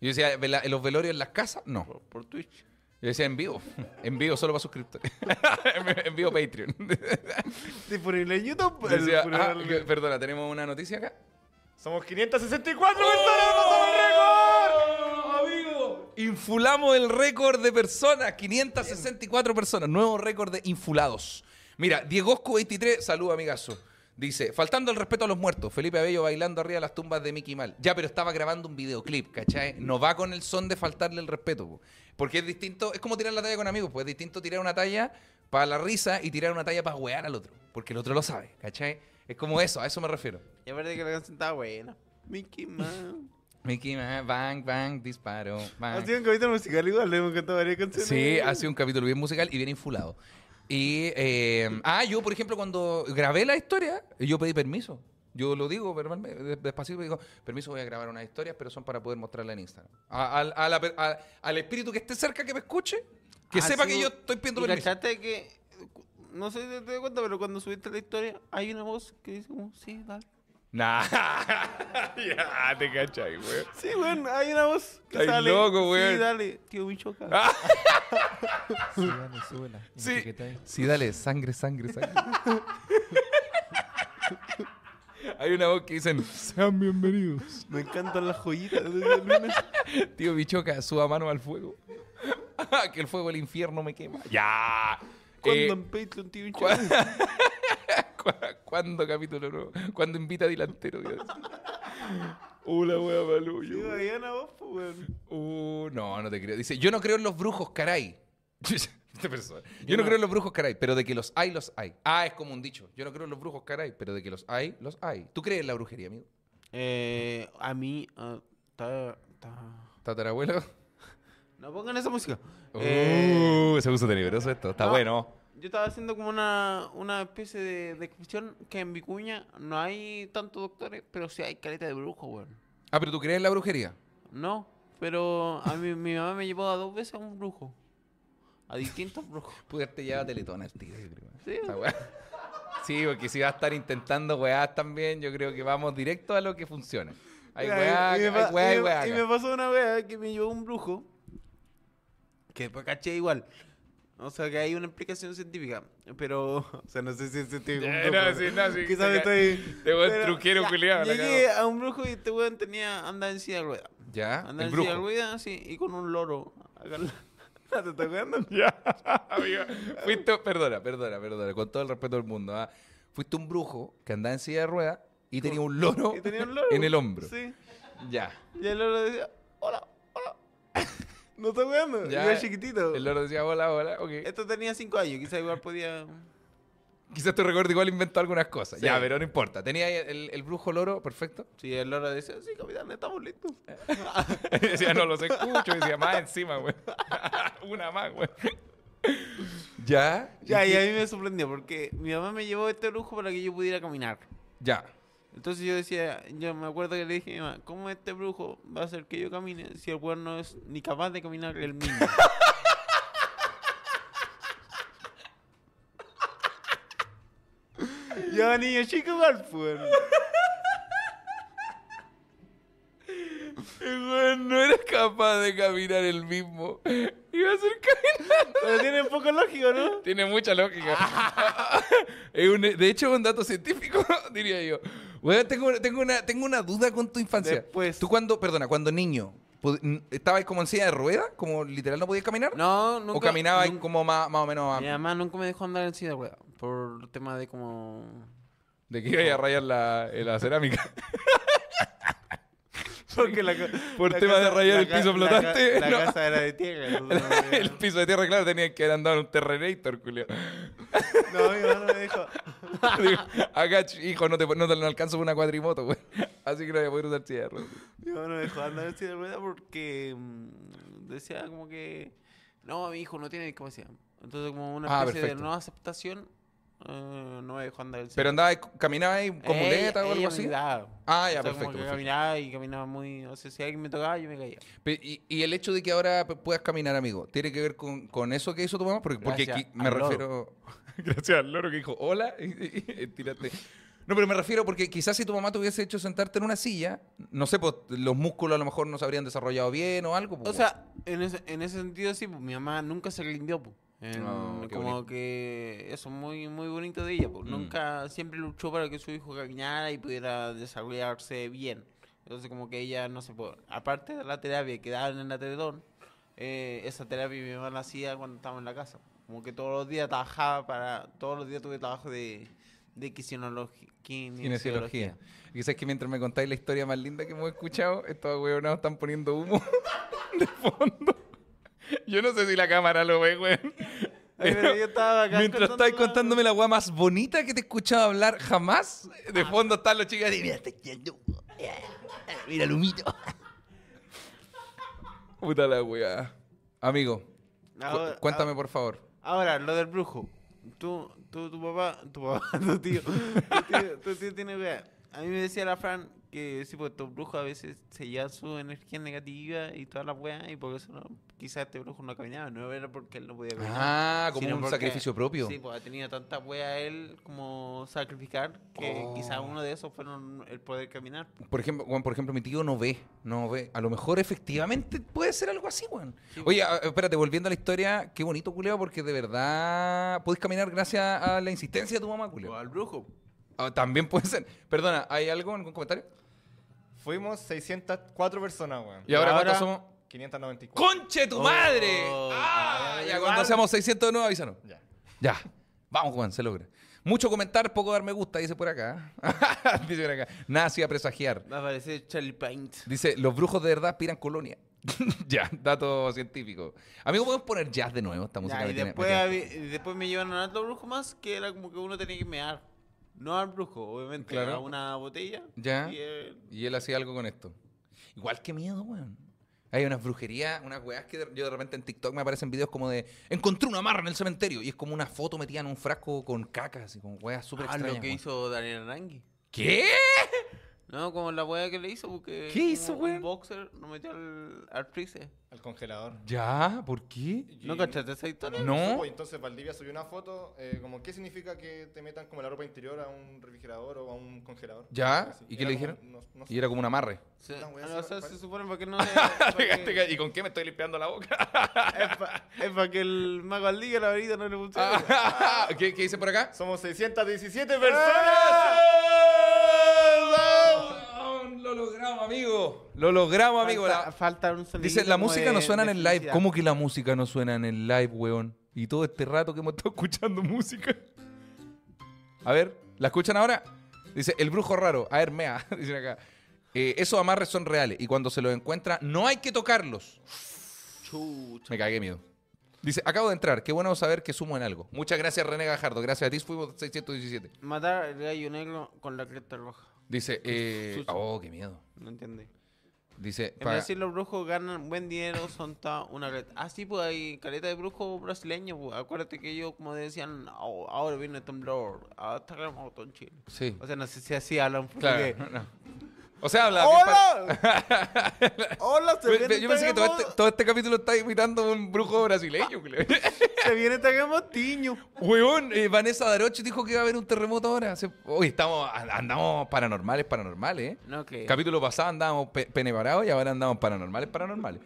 Yo decía, "¿Vela- ¿en los velorios en las casas? No. Por, por Twitch. Yo decía en vivo. En vivo solo para suscriptores. En- vivo Patreon. Disponible en YouTube. Decía, el ah, perdona, tenemos una noticia acá. Somos 564 personas, pasamos el récord. amigo! Infulamos el récord de personas, 564 personas, nuevo récord de infulados. Mira, Diegosco 23, saludo amigazo. Dice, faltando el respeto a los muertos, Felipe Abello bailando arriba de las tumbas de Mickey Mal. Ya, pero estaba grabando un videoclip, ¿cachai? No va con el son de faltarle el respeto, po. porque es distinto, es como tirar la talla con amigos, pues es distinto tirar una talla para la risa y tirar una talla para huear al otro, porque el otro lo sabe, ¿cachai? Es como eso, a eso me refiero. Y aparte que la canción estaba buena. Mickey Mouse. Mickey Mal, bang, bang, disparo, bang. Ha sido un capítulo musical igual, le hemos cantado varias canciones. Sí, ha sido un capítulo bien musical y bien infulado. Y, eh, ah, yo, por ejemplo, cuando grabé la historia, yo pedí permiso. Yo lo digo despacito, digo, permiso, voy a grabar unas historias, pero son para poder mostrarla en Instagram. A- al- a la al espíritu que esté cerca, que me escuche, que Ah, sepa sí, que yo estoy pidiendo ¿Y permiso. que, no sé si te das cuenta, pero cuando subiste la historia, hay una voz que dice como, sí, dale. Nah, ya te cachai, güey. Sí, weón, hay una voz que Estáis sale. loco, weón. Sí, dale, tío Michoca. Sí, dale, súbela. Sí, sí, dale, sangre, sangre, sangre. Hay una voz que dicen, sean bienvenidos. Me encantan las joyitas de la luna. Tío Bichoca, suba mano al fuego. que el fuego del infierno me quema. Ya. Cuando Eh, en Patreon, tío. ¿cu- ¿Cuándo capítulo nuevo? ¿Cuándo invita a delantero? Hola, wea Sí, Maluyo. una voz, pues, weón. Uh, no, no te creo. Dice, yo no creo en los brujos, caray. Persona. Yo, Yo no no. creo en los brujos, caray, pero de que los hay, los hay. Ah, es como un dicho. Yo no creo en los brujos, caray, pero de que los hay, los hay. ¿Tú crees en la brujería, amigo? Eh, a mí, está- ¿Tatarabuelo? No pongan esa música. Uh, Eh, se puso tenebroso esto. Está no. bueno. Yo estaba haciendo como una, una especie de descripción que en Vicuña no hay tantos doctores, pero sí hay caleta de brujos, weón. Ah, pero tú crees en la brujería. No, pero a mí, mi mamá me llevó a dos veces a un brujo. A distintos brujos. Puderte llevar a Teletón al. Sí. Weá. Sí, porque si va a estar intentando weás también, yo creo que vamos directo a lo que funciona. Hay weá, hay weá, hay weá. Y me pasó una vez que me llevó un brujo, que después caché igual. O sea, que hay una explicación científica, pero... O sea, no sé si es científico. Eh, brujo, no, sí, no, sí, Quizás estoy... Te weón pero truquero culiado. Llegué a un brujo y este weón tenía... Anda en silla de ruedas. Ya, Anda el en silla de ruedas, sí, y con un loro. Acá ¿Te estás jugando? Ya, amigo. Fuiste, perdona, perdona, perdona, con todo el respeto del mundo. ¿ah? Fuiste un brujo que andaba en silla de ruedas y tenía un loro, Y tenía un loro. en el hombro. Sí. Ya. Y el loro decía, hola. No está jugando. Ya. Yo era chiquitito. El loro decía hola, hola, ok. Esto tenía cinco años, quizás igual podía... Quizás tu recuerdo igual inventó algunas cosas. Sí. Ya, pero no importa. Tenía ahí el, el brujo loro, perfecto. Sí, el loro decía, sí, capitán, estamos listos. decía, no los escucho. Decía, más encima, güey. Una más, güey. Ya. Ya, ¿y y a mí me sorprendió porque mi mamá me llevó este brujo para que yo pudiera caminar. Ya. Entonces yo decía, yo me acuerdo que le dije mamá, ¿cómo este brujo va a hacer que yo camine si el weón no es ni capaz de caminar él mismo? yo niño chico igual, pues. El güey no era capaz de caminar el mismo. Iba a ser caminando. Pero tiene un poco lógico, ¿no? Tiene mucha lógica. Es un- de hecho, es un dato científico, diría yo. Tengo, tengo, una, tengo una duda con tu infancia. Después. Tú cuando, perdona, cuando niño, ¿estabas como en silla de ruedas? ¿Como literal no podías caminar? No, nunca. ¿O caminabas nunca- como más, más o menos Mi mamá nunca me dejó andar en silla de ruedas por tema de como... de que iba a rayar la, en la cerámica? Porque la, Por la tema de rayar el piso flotante, La, no. casa era de tierra. no el piso de tierra, claro, tenía que haber andado en un terrenator, Julio. No, mi mamá no me dejó. Digo, Acá, hijo, no te, no te alcanzo una cuatrimoto, güey. Así que no voy a poder usar silla de ruedas. Mi mamá no me dejó andar en silla de ruedas porque mm, decía como que no, mi hijo no tiene discapacidad. Entonces, como una Ah, especie de no aceptación, eh, no dejó andar en silla. Pero andaba, caminaba ahí con Ella- muleta o algo así. ayudaba. Ah, ya, O sea, como perfecto, que perfecto. caminaba y caminaba muy. O sea, si alguien me tocaba, yo me caía. Y, y el hecho de que ahora puedas caminar, amigo, ¿tiene que ver con, con eso que hizo tu mamá? Porque, porque aquí me refiero. Gracias al loro que dijo hola y, y- y tiraste. No, pero me refiero porque quizás si tu mamá te hubiese hecho sentarte en una silla, no sé, pues los músculos a lo mejor no se habrían desarrollado bien o algo. pues, O sea, en ese, en ese sentido, sí, pues mi mamá nunca se rindió, pues. En- Oh, como bonito. que eso es muy, muy bonito de ella, pues. Mm. Nunca, siempre luchó para que su hijo caminara y pudiera desarrollarse bien. Entonces, como que ella, no sé, pues, aparte de la terapia que daban en la Teletón, eh, esa terapia mi mamá la hacía cuando estábamos en la casa. Como que todos los días trabajaba para, todos los días tuve trabajo de, de kinesiología. Kinesiología. Quizás que mientras me contáis la historia más linda que hemos escuchado, estos huevonados están poniendo humo de fondo. Yo no sé si la cámara lo ve, pero yo estaba acá Mientras estáis contándome la weá más bonita que te he escuchado hablar jamás, de fondo están los chicos y mira, está humo. Mira el humito. Puta la weá. Amigo, cu- Ahora- cuéntame por favor. Ahora, lo del brujo. Tú, tú, tu papá, tu papá, tu tío, tu tío, tu tío tiene wea. A mí me decía la Fran que sí, pues estos brujos a veces se llevan su energía negativa y todas las weas, y por eso no, quizás este brujo no caminaba, no era porque él no podía caminar. Ah, como un porque- sacrificio propio. Sí, pues ha tenido tanta wea él como sacrificar que Oh. quizás uno de esos fueron el poder caminar. Por ejemplo, weón, por ejemplo, mi tío no ve, no ve. A lo mejor efectivamente puede ser algo así, weón. Oye, a- espérate, volviendo a la historia, qué bonito, culeo, porque de verdad podés caminar gracias a la insistencia de tu mamá, O culeo. al brujo. Ah, también puede ser. Perdona, ¿hay algo, algún comentario? Fuimos 604 personas, weón. ¿Y ahora, ahora- cuántos somos? 594. ¡Conche tu Oh, madre! ah, ¡Ah! ya, igual. cuando seamos 600 de nuevo, avísanos. Ya. Ya. Vamos, Juan, se logra. Mucho comentar, poco dar me gusta, dice por acá. dice por acá. Nada hacía presagiar. Va a aparecer Charlie Paint. Dice, los brujos de verdad aspiran colonia. ya, dato científico. Amigo, ¿podemos poner jazz de nuevo? Esta música Ya, y, después, tiene- después me llevaron a otro brujo más que era como que uno tenía que mear. No al brujo, obviamente. Claro. A una botella. Ya. Y él- Y él hacía algo con esto. Igual que miedo, weón. Hay unas brujerías, unas weas que yo de repente en TikTok me aparecen videos como de encontré una marra en el cementerio y es como una foto metida en un frasco con cacas y con weas súper ah, extrañas. lo que weón. hizo Daniel Arangui. ¿Qué? No, como la wea que le hizo, porque. ¿Qué hizo, weón? Un boxer lo metió al, al freezer. Al congelador. ¿Ya? ¿Por qué? ¿No cachaste esa historia? No. Pues, entonces Valdivia subió una foto, eh, como qué significa que te metan como la ropa interior a un refrigerador o a un congelador. ¿Ya? Así. ¿Y qué Era le como- dijeron? no- no sé. Y era como un amarre. Sí. Una wea Ah, o sea, parece. se supone para que no para que- ¿Y con qué me estoy limpiando la boca? es para que el mago al día la herida no le funcione. ¿Qué, ¿Qué dice por acá? Somos 617 ¡Eh! personas. Lo logramos, amigo. Lo logramos, amigo. Falta, La- falta un Dice, la música de- no suena en el live. felicidad. ¿Cómo que la música no suena en el live, weón? Y todo este rato que hemos estado escuchando música. A ver, ¿la escuchan ahora? Dice, el brujo raro. A ver, mea. Dicen acá. Eh, esos amarres son reales y cuando se los encuentra no hay que tocarlos. Chucha. Me cagué miedo. Dice, acabo de entrar. Qué bueno saber que sumo en algo. Muchas gracias, René Gajardo. Gracias a ti fuimos 617. Matar al gallo negro con la cresta roja. Dice, eh, oh, qué miedo. No entendí. Dice, En Brasil los brujos ganan buen dinero, son ta- una caleta. Ah, sí, pues hay caleta de brujos brasileños. pues. Acuérdate que ellos, como decían, "Oh, ahora viene el temblor, hasta terremoto en Chile. sí. O sea, no sé si así hablan Claro, portugués. no. O sea, habla. bien ¡Hola! ¡Hola! Se Yo, viene, yo pensé que todo este, todo este capítulo está imitando a un brujo brasileño. Se viene terremotiño. Weón, eh, Vanessa Daroche dijo que iba a haber un terremoto ahora. Se- Uy, estamos, andamos paranormales, paranormales, ¿eh? No. Capítulo pasado andábamos pe y ahora andamos paranormales, paranormales.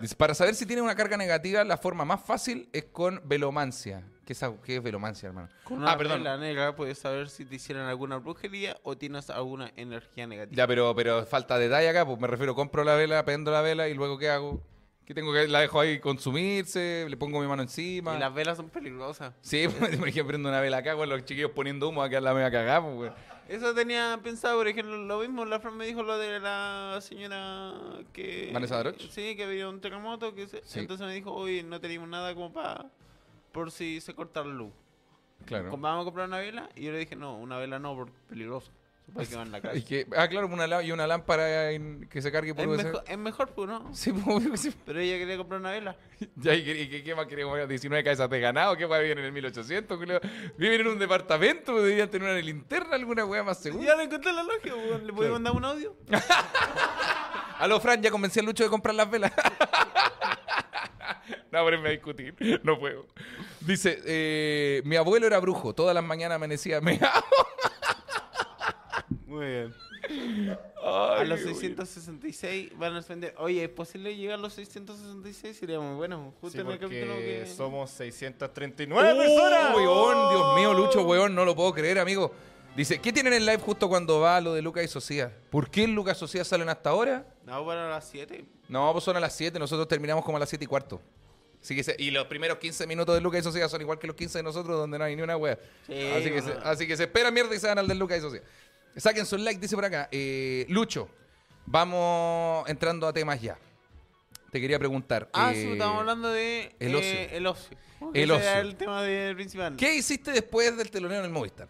Dice, para saber si tiene una carga negativa, la forma más fácil es con velomancia. ¿Qué es, qué es velomancia, hermano? Con una ah, perdón. vela negra puedes saber si te hicieron alguna brujería o tienes alguna energía negativa. Ya, pero, pero falta detalle acá, pues me refiero, compro la vela, prendo la vela y luego ¿qué hago? ¿Qué tengo que la dejo ahí consumirse? ¿Le pongo mi mano encima? Y las velas son peligrosas. Sí, pues, imagínate prendo una vela acá, con los chiquillos poniendo humo acá la media cagada, pues. Eso tenía pensado, por ejemplo, lo mismo, la Fran me dijo lo de la señora que... ¿Vanessa Daroch? Sí, que había un terremoto, que se- Sí. entonces me dijo, hoy no teníamos nada como para... por si se corta la luz. Claro. Vamos a comprar una vela, y yo le dije, no, una vela no, porque es peligroso. La casa. Y que, ah, claro, una, y una lámpara en- que se cargue por Es USB. mejor, es mejor, pues, ¿no? Sí, pues. Pero ella quería comprar una vela. Ya, ¿y qué, más queremos? 19 cabezas de ganado, ¿qué weá viven en el 1800? culeo? Viven en un departamento, pues, deberían tener una linterna, alguna weá más segura. Ya le encontré la lógica. ¿Le Claro. mandar un audio? Aló, Fran, ya convencí al Lucho de comprar las velas. no, ponerme a discutir. No puedo. Dice, eh, mi abuelo era brujo. Todas las mañanas amanecía meado. Muy bien. Ay, A los qué 666 van a vender. Oye, ¿es posible llegar a los 666? Sería muy bueno. Justo Sí, en el capítulo que. somos 639 personas. ¡Oh, weón! Dios mío, Lucho, weón, no lo puedo creer, amigo. Dice, ¿qué tienen en live justo cuando va lo de Lucas y Socias? ¿Por qué Lucas y Socias salen hasta ahora? No, para las 7. No, pues son a las 7, nosotros terminamos como a las 7 y cuarto. Así que se- y los primeros 15 minutos de Lucas y Socias son igual que los 15 de nosotros, donde no hay ni una wea. Sí, así, que se, bueno. así que se espera mierda y se van al del Lucas y Socias. Saquen su like, dice por acá. Eh, Lucho, vamos entrando a temas ya. Te quería preguntar. Ah, eh, sí, estamos hablando de. el eh, ocio. el ocio. El era ocio. el tema de principal. ¿Qué hiciste después del teloneo en el Movistar?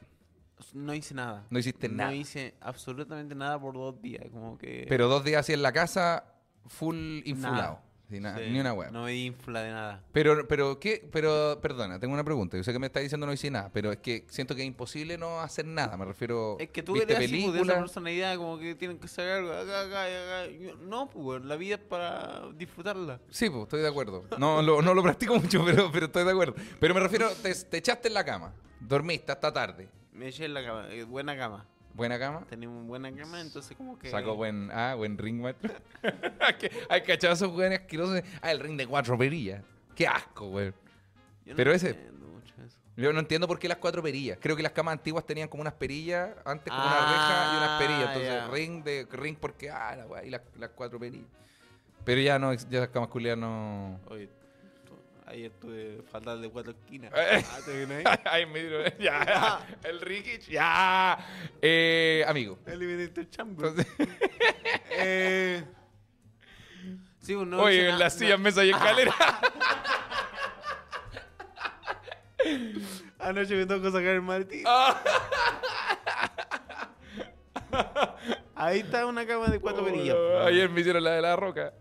No hice nada. No hiciste nada. No hice absolutamente nada por dos días. Como que. Pero dos días así en la casa, full inflado. Sí, Ni una wea. No me infla de nada. Pero, pero, ¿qué? Pero, perdona, tengo una pregunta. Yo sé que me estás diciendo no hice nada, pero es que siento que es imposible no hacer nada. Me refiero. Es que tú ¿viste eres así, pues, de esa personalidad, como que tienen que sacar algo acá, acá, acá. Yo- no, pues, la vida es para disfrutarla. Sí, pues, estoy de acuerdo. No lo, no lo practico mucho, pero, pero estoy de acuerdo. Pero me refiero, te, te echaste en la cama, dormiste hasta tarde. Me eché en la cama, eh, buena cama. Buena cama. Teníamos buena cama, entonces como que... Sacó buen, ah, buen ring, maestro. Hay cachado esos weones asquerosos. Ah, el ring de cuatro perillas. Qué asco, weón. No pero ese- entiendo mucho eso. Yo no entiendo por qué las cuatro perillas. Creo que las camas antiguas tenían como unas perillas, antes como una Ah, reja y unas perillas. Entonces, ring de ring porque, ah, la weá, y las, las cuatro perillas. Pero ya no, ya las camas culiadas no. Oye, tú- ayer tuve fatal de cuatro esquinas. Eh. Ah, ¿te viene ahí? Ay, me dieron- ya, el Ricky, ya. Eh, amigo. Eliminator Chamber. Entonces, eh... Sí, no oye, en las sillas, no- mesa y escalera. Anoche me tocó sacar el maletín. Ah. Ahí está una cama de cuatro perillas. Oh, Ayer me hicieron la de la roca.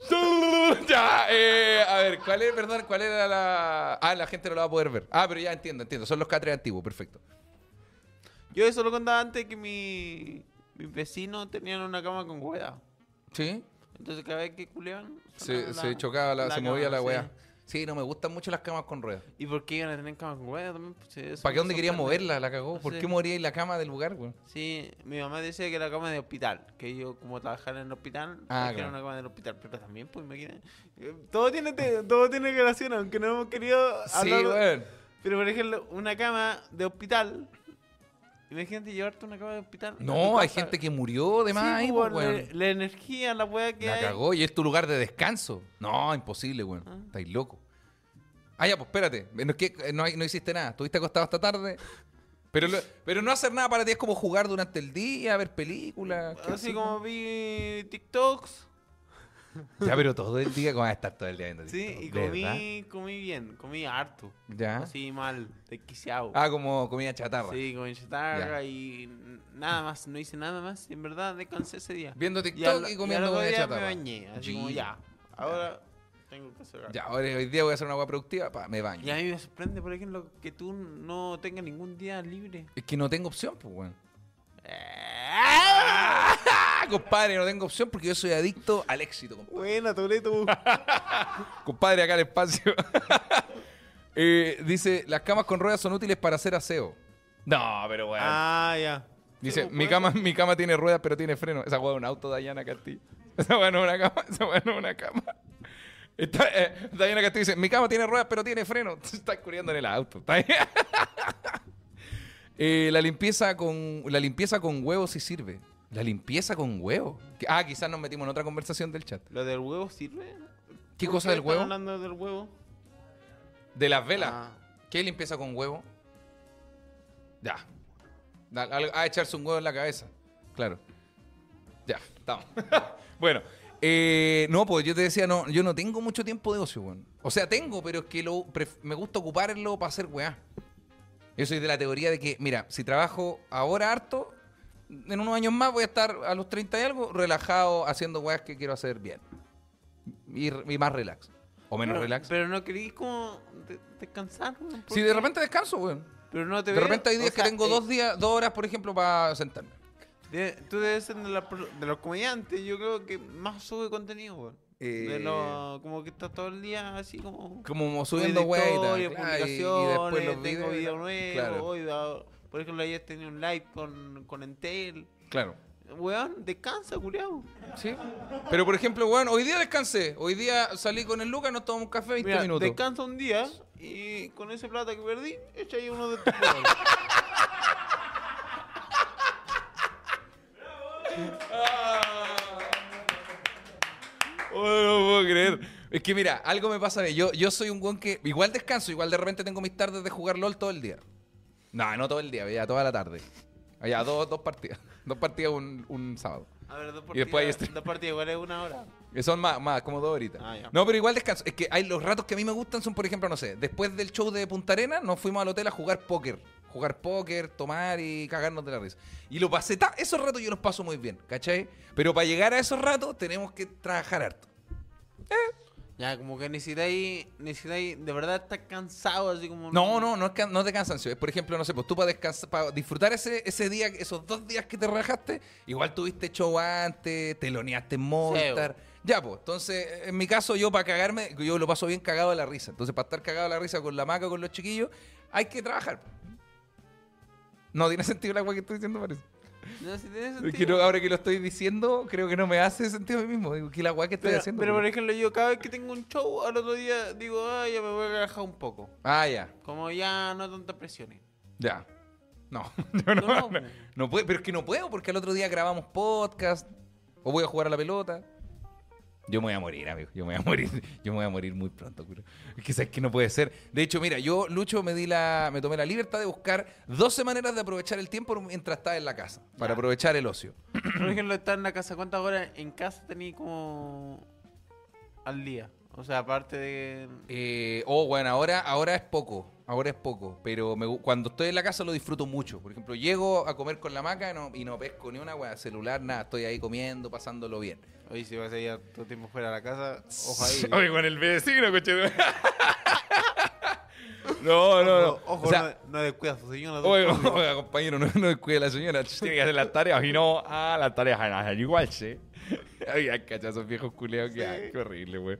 ya, eh, a ver, ¿cuál es, perdón, cuál era la. Ah, la gente no lo va a poder ver. Ah, pero ya entiendo, entiendo. Son los catres antiguos, perfecto. Yo eso lo contaba antes que mi, mis vecinos tenían una cama con ruedas. ¿Sí? Entonces cada vez que culeaban... Se, se chocaba, la, se movía la sí. Sí, no me gustan mucho las camas con ruedas. ¿Y por qué iban a tener cama con ruedas también? Pues, sí, ¿Para qué dónde sorprende. moverla? La cagó. ¿Por Sí. qué moríais la cama del lugar, weón? Sí, mi mamá decía que era cama de hospital, que yo como trabajaba en el hospital, Ah, que era una cama del hospital, pero también, pues imagínate, eh, todo tiene, te- todo tiene relación, aunque no hemos querido Sí, hablar, pero por ejemplo, una cama de hospital, imagínate llevarte una cama de hospital. No, hay gente que murió de más Sí, ahí, pues, la, energía, la weá que La hay. cagó y es tu lugar de descanso. No, imposible, weón. Ah. Estáis loco. Ah, ya, pues espérate. No, es que, eh, no, hiciste nada. Estuviste acostado hasta tarde. Pero, lo- pero no hacer nada para ti es como jugar durante el día, ver películas. ¿qué Así así? como vi TikToks, Ya, pero todo el día, ¿cómo vas a estar todo el día viendo sí, TikTok? y ¿De comí, comí bien, comí harto. ¿Ya? Así mal, desquiciado. Ah, como comida chatarra. Sí, comí chatarra y nada más, no hice nada más. y En verdad descansé ese día. Viendo Y TikTok al- y, y comiendo al otro comida día chatarra. me bañé, así como Sí. ya. Ahora tengo que hacer algo. Ya, ahora hoy día voy a hacer una agua productiva, pa, me baño. Y a mí me sorprende, por ejemplo, que tú no tengas ningún día libre. Es que no tengo opción, pues, weón. ¡Ah! Compadre, no tengo opción porque yo soy adicto al éxito, compadre. Buena, Toreto. Compadre, acá el espacio. Eh, dice, las camas con ruedas son útiles para hacer aseo. No, pero weón. ah, ya. dice, mi pues, cama, mi cama tiene ruedas, pero tiene freno. Esa weón es un auto, Dayana Castillo. Esa weón no es una cama, esa weón no es una cama. Está, eh, Dayana Castillo dice, mi cama tiene ruedas, pero tiene freno. Se está escurriendo en el auto. Está. Eh, la limpieza con la limpieza con huevo sí sirve. La limpieza con huevo. Ah, quizás nos metimos en otra conversación del chat. ¿Lo del huevo sirve? ¿Qué ¿Por cosa del huevo? hablando del huevo? De las velas. Ah. ¿Qué limpieza con huevo? Ya. Da- al- A echarse un huevo en la cabeza. Claro. Ya, estamos. bueno, eh, no, pues yo te decía, no, yo no tengo mucho tiempo de ocio, weón. O sea, tengo, pero es que lo, me gusta ocuparlo para hacer weá. Yo soy de la teoría de que, mira, si trabajo ahora harto, en unos años más voy a estar a los 30 y algo relajado haciendo weas que quiero hacer bien. Y, y más relax. O menos pero, relax. Pero no querí como de- descansar. weón, Si de porque- repente descanso, weón. Pero no te De repente hay o días que tengo eh, dos días, dos horas, por ejemplo, para sentarme. de- tú debes ser de, la de los comediantes, yo creo que más sube contenido, weón. De Eh, lo- como que está todo el día así como... Como subiendo weas claro, y- y, después los tengo videos. video nuevo, Claro, por ejemplo ayer tenía un live con, con Entel. claro. Weón, descansa, culiao. Sí. Pero por ejemplo, weón, hoy día descansé. Hoy día salí con el Lucas, nos tomamos un café 20 Mira, minutos. descansa un día y con ese plata que perdí, echa ahí uno de tus juegos. Oh, no puedo creer. Es que mira, algo me pasa a mí. Yo, yo soy un weón que igual descanso, igual de repente tengo mis tardes de jugar LOL todo el día. No, no todo el día, ya toda la tarde. Ya, dos, dos partidas. Dos partidas un, un sábado. A ver, dos Y después partidas, este- dos partidas igual es una hora. Que son más, más, como dos horitas. Ah. No, pero igual descanso. Es que hay los ratos que a mí me gustan son, por ejemplo, no sé, después del show de Punta Arena, nos fuimos al hotel a jugar póker. Jugar póker, tomar y cagarnos de la risa. Y lo pasé, ta- esos ratos yo los paso muy bien, ¿cachai? Pero para llegar a esos ratos tenemos que trabajar harto. Ya, como que necesitáis, necesitáis, de verdad estás cansado, así como... No, no, no es, can- no de cansancio. Es, por ejemplo, no sé, pues tú para descansar, para disfrutar ese, ese día, esos dos días que te relajaste, igual tuviste show antes, teloneaste en Monster. Ya, pues, entonces, en mi caso, yo para cagarme, yo lo paso bien cagado de la risa. Entonces, para estar cagado de la risa con la maca, con los chiquillos, hay que trabajar. No tiene sentido la agua que estoy diciendo, parece. No, si tiene que no- ahora que lo estoy diciendo, creo que no me hace sentido a mí mismo. Digo, que la agua que estoy pero, haciendo. pero, pero- por ejemplo, yo cada vez que tengo un show, al otro día digo, ah, ya me voy a relajar un poco. Ah, ya. Como ya no tantas presiones. Ya. No, no, No, no, no. no puedo, pero es que no puedo porque al otro día grabamos podcast o voy a jugar a la pelota. Yo me voy a morir, amigo. Yo me voy a morir. Yo me voy a morir muy pronto, cura. Es que sabes que no puede ser. De hecho, mira, yo, Lucho, me di la, me tomé la libertad de buscar 12 maneras de aprovechar el tiempo mientras estaba en la casa. Para aprovechar el ocio. Por ejemplo, estar en la casa, ¿cuántas horas en casa tenía como al día? O sea, aparte de... Eh, oh, bueno, ahora, ahora es poco. Ahora es poco. Pero me cuando estoy en la casa lo disfruto mucho. Por ejemplo, llego a comer con la maca y no, y no pesco ni una wea celular, nada. Estoy ahí comiendo, pasándolo bien. Oye, si vas a ir todo el tiempo fuera de la casa, ojo ahí. Oye, con el vecino, coche. No, no, no. Ojo, ojo, O sea, no, no descuida a su señora. oiga, oiga, compañero, no, no descuide a la señora. Tiene que hacer las tareas y no, ah, las tareas van a hacer igual, sí. Oiga, cacha, esos viejos culeados, que, qué horrible, güey.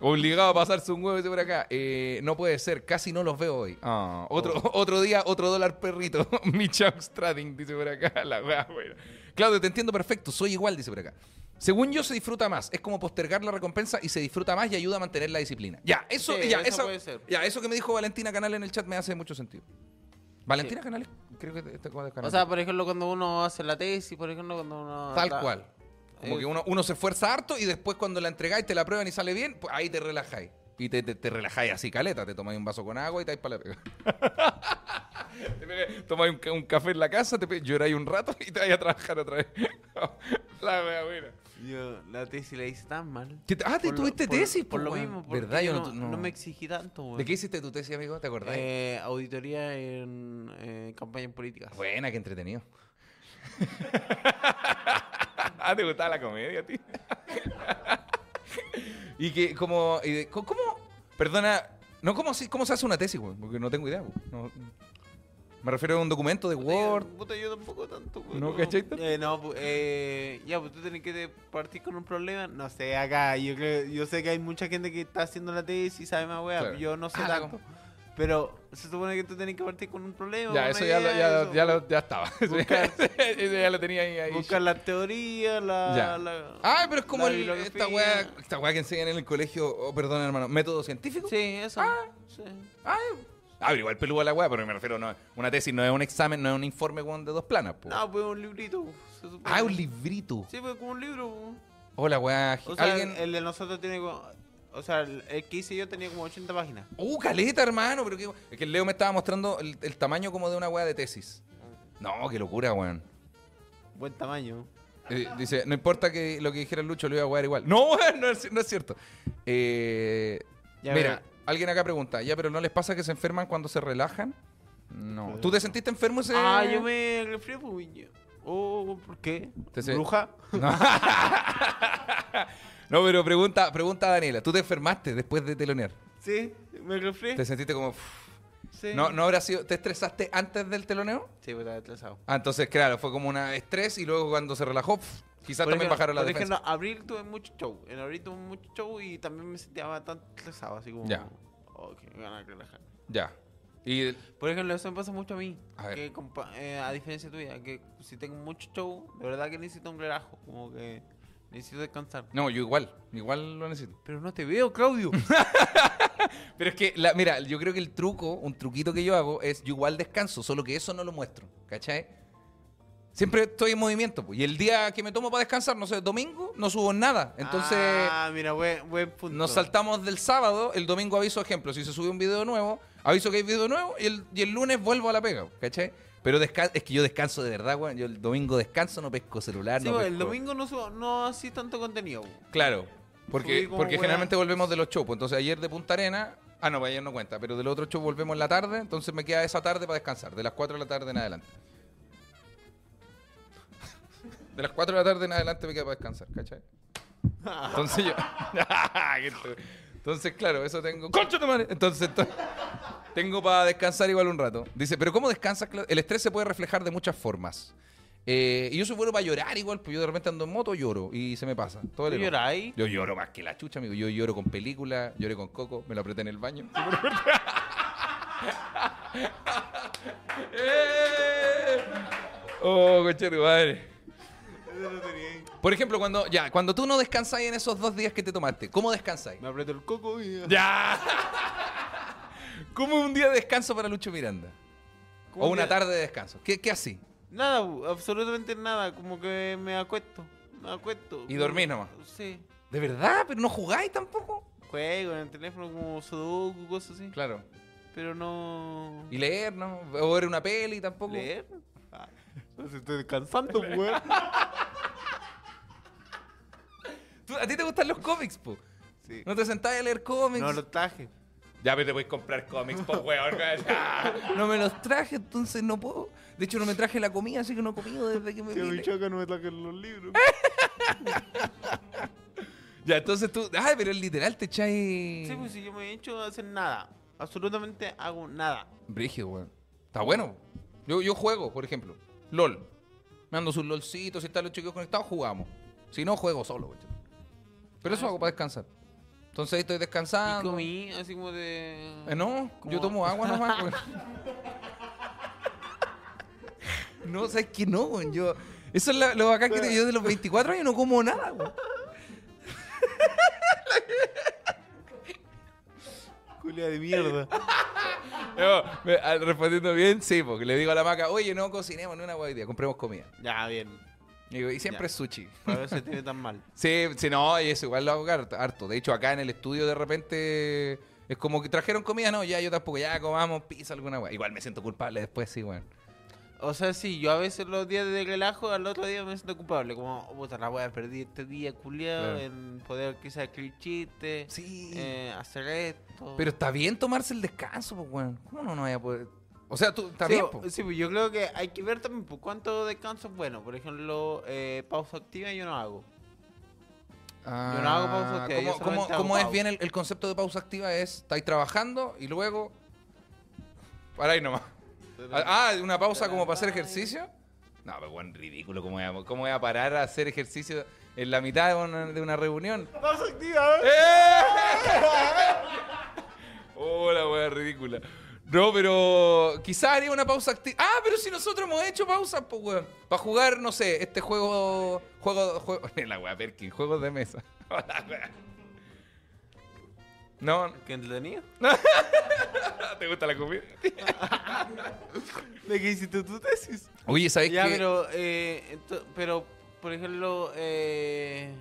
Obligado a pasarse un huevo por acá. Eh, no puede ser, casi no los veo hoy. Ah, otro, otro día, otro dólar perrito. Mi Chuck Strading, dice por acá. La wea, bueno. Claudio, te entiendo perfecto, soy igual, dice por acá. Según yo, se disfruta más. Es como postergar la recompensa y se disfruta más y ayuda a mantener la disciplina. Ya, eso, Sí, ya, eso eso, puede ser. ya, eso que me dijo Valentina Canal en el chat me hace mucho sentido. Valentina Canales, creo que este cuadro de Canal. O sea, por ejemplo, cuando uno hace la tesis, por ejemplo, cuando uno... Tal está- cual. Como Eh, que uno, uno se esfuerza harto y después cuando la entregáis, te la prueban y sale bien, pues ahí te relajáis. Y te, te, te relajáis así, caleta. Te tomáis un vaso con agua y te vais para la pega. Tomáis un, ca- un café en la casa, te lloráis un rato y te vais a trabajar otra vez. la wea buena. Yo la tesis la hice tan mal. ¿Qué te- ah, te Por tuviste por- tesis, Por po, lo mismo, ¿Verdad? Yo no, no, no- no me exigí tanto, weón. ¿De qué hiciste tu tesis, amigo? ¿Te acordás? Eh, auditoría en eh, campañas políticas. Buena, qué entretenido. ¿te gustaba la comedia, tío? y que, como, y de- co- ¿cómo? Perdona, no, ¿cómo, se- cómo se hace una tesis, güey? Porque no tengo idea, güey. No- me refiero a un documento de Word. Puta, yo tampoco tanto, weón. ¿No cachai? Eh, no, eh, ya, pues tú tenés que partir con un problema. No sé, acá, yo creo, yo sé que hay mucha gente que está haciendo la tesis y sabe más weá. Claro. Yo no sé Ah, tanto. Pero se supone que tú tenés que partir con un problema. Ya, eso ya, lo- ya, eso, ya, lo- ya estaba. Buscar- eso ya lo tenía ahí. ahí. Buscar la teoría, la. La- Ay, pero es como el- esta weá, esta weá que enseñan en el colegio, oh, perdón hermano, método científico. Sí, eso. Ah. sí. Ay, ah, pero igual peluda la weá, pero me refiero, no, una tesis no es un examen, no es un informe de dos planas, po. No, pues un librito. se supone. Ah, un librito. Sí, pues como un libro. po. Hola, weá. O sea, ¿Alguien? el de nosotros tiene como. O sea, el, que hice yo tenía como 80 páginas. Uh, caleta, hermano. Pero qué- es que el Leo me estaba mostrando el, el tamaño como de una weá de tesis. No, qué locura, weón. Buen tamaño. Eh, dice, no importa que lo que dijera Lucho, lo iba a wear igual. No, weón, no es, no es cierto. Eh, mira, alguien acá pregunta, ¿ya, pero no les pasa que se enferman cuando se relajan? No. ¿Tú te sentiste enfermo ese...? Ah, yo me resfrié, pues. Oh, ¿por qué? ¿Bruja? No. No, pero pregunta, pregunta a Daniela. ¿Tú te enfermaste después de telonear? Sí, me resfrié. ¿Te sentiste como... uf? Sí. ¿No, ¿No habrá sido... ¿Te estresaste antes del teloneo? Sí, pues estaba estresado. Ah, entonces, claro, fue como una estrés y luego cuando se relajó, quizás Por también ejemplo- bajaron la por defensa. ejemplo, abril tuve mucho show. En abril tuve mucho show y también me sentía bastante estresado, así como. Ya. Oh, que me van a relajar. Ya. Y... Por ejemplo, eso me pasa mucho a mí. A ver. que compa- eh, a diferencia tuya, que si tengo mucho show, de verdad que necesito un relajo. Como que necesito descansar. No, yo igual. Igual lo necesito. Pero no te veo, Claudio. Pero es que, la- mira, yo creo que el truco, un truquito que yo hago es yo igual descanso, solo que eso no lo muestro, ¿cachai? Siempre estoy en movimiento, pues, y el día que me tomo para descansar, no sé, domingo, no subo nada. Entonces, Ah, mira, buen, buen punto. nos saltamos del sábado, el domingo aviso, ejemplo, si se sube un video nuevo, aviso que hay video nuevo, y el, y el lunes vuelvo a la pega, ¿cachai? Pero desca- es que yo descanso de verdad, weón. Yo el domingo descanso, no pesco celular, Sí, no el domingo no subo, no así tanto contenido. Claro, porque, porque generalmente volvemos de los shows. pues, Entonces ayer de Punta Arena, ah no, ayer no cuenta, pero del otro show volvemos en la tarde, entonces me queda esa tarde para descansar, de las 4 de la tarde en adelante. De las 4 de la tarde en adelante me queda para descansar, ¿cachai? Entonces yo... Entonces, claro, eso tengo... ¡Concha tu madre! Entonces, to- tengo para descansar igual un rato. Dice, pero ¿cómo descansas? El estrés se puede reflejar de muchas formas. Eh, y yo soy bueno para llorar igual, pues yo de repente ando en moto, lloro y se me pasa. Todo ¿Tú lloráis? Yo lloro más que la chucha, amigo. Yo lloro con películas, lloré con Coco, me lo apreté en el baño. ¡Eh! oh, coche tu madre. Por ejemplo, cuando ya, cuando tú no descansas en esos dos días que te tomaste, ¿cómo descansáis? Me aprieto el coco y... ¡Ya! ¿Cómo es un día de descanso para Lucho Miranda? ¿Cómo O una que- tarde de descanso. ¿Qué, qué así? Nada, bu, absolutamente nada. Como que me acuesto. Me acuesto. ¿Y dormís nomás? Sí. ¿De verdad? ¿Pero no jugáis tampoco? Juego en el teléfono como Sudoku, cosas así. Claro. Pero no... ¿Y leer, no? ¿O ver una peli tampoco? ¿Leer? Ah, estoy descansando, weón. ¿Tú- ¿A ti te gustan los cómics, po? Sí. ¿No te sentás a leer cómics? No, los traje. Ya me te voy a comprar cómics, po, weón. no me los traje, entonces no puedo. De hecho, no me traje la comida, así que no he comido desde que me vine. choca no me trajen los libros. Ya, entonces tú... Ay, pero literal te echáis... Sí, pues si yo me he hecho hacer nada. Absolutamente hago nada. Brígido, weón. Está bueno. Yo, yo juego, por ejemplo. LOL. Me ando sus LOLcitos, si están los chicos conectados, jugamos. Si no, juego solo, weón. Pero eso hago para descansar. Entonces ahí estoy Y descansando. comí así como de... Eh, no, yo tomo agua nomás, weón. No, sabes que no. Yo. Eso es la- lo bacán que te- yo de los 24 años no como nada, weón. Culia de mierda. Yo, me- ah, respondiendo bien, sí, porque le digo a la maca, oye, no cocinemos ni una hoy día, compremos comida. ya, bien. Y, siempre es sushi. Para ver si tiene tan mal. Sí, sí, no, y eso igual lo hago harto-. De hecho, acá en el estudio de repente es como que trajeron comida, no, ya yo tampoco, ya comamos pizza, alguna weá. Igual me siento culpable después, sí, weón. O sea, sí, yo a veces los días de relajo, al otro día me siento culpable. Como, puta, la voy a perder este día, culiado, Claro. en poder quizás escribir chistes, Sí. eh, hacer esto. Pero está bien tomarse el descanso, pues, weón. ¿Cómo no, no vaya a poder? O sea, tú, está sí, po. sí, pues yo creo que hay que ver también pues, cuánto descanso es bueno. Por ejemplo, eh, pausa activa yo no hago. yo no hago pausa activa, ¿Cómo, cómo- hago cómo es pausa. bien el, el concepto de pausa activa? Es, estáis trabajando y luego... Para ahí nomás. Ah, una pausa como para hacer ejercicio. No, pero bueno, ridículo. ¿Cómo voy, a, ¿Cómo voy a parar a hacer ejercicio en la mitad de una, de una reunión? Pausa activa, ¿eh? Hola, wea, ridícula. Quizás haría una pausa activa. Ah, pero si nosotros hemos hecho pausas, pues, weón. Para jugar, no sé, este juego. Juego. juego la wea, Perkin, juegos de mesa. No, ¿Qué entretenido? ¿te gusta la comida? ¿De qué hiciste tu tesis? Oye, ¿sabes Ya, qué? pero, eh, pero, por ejemplo, eh,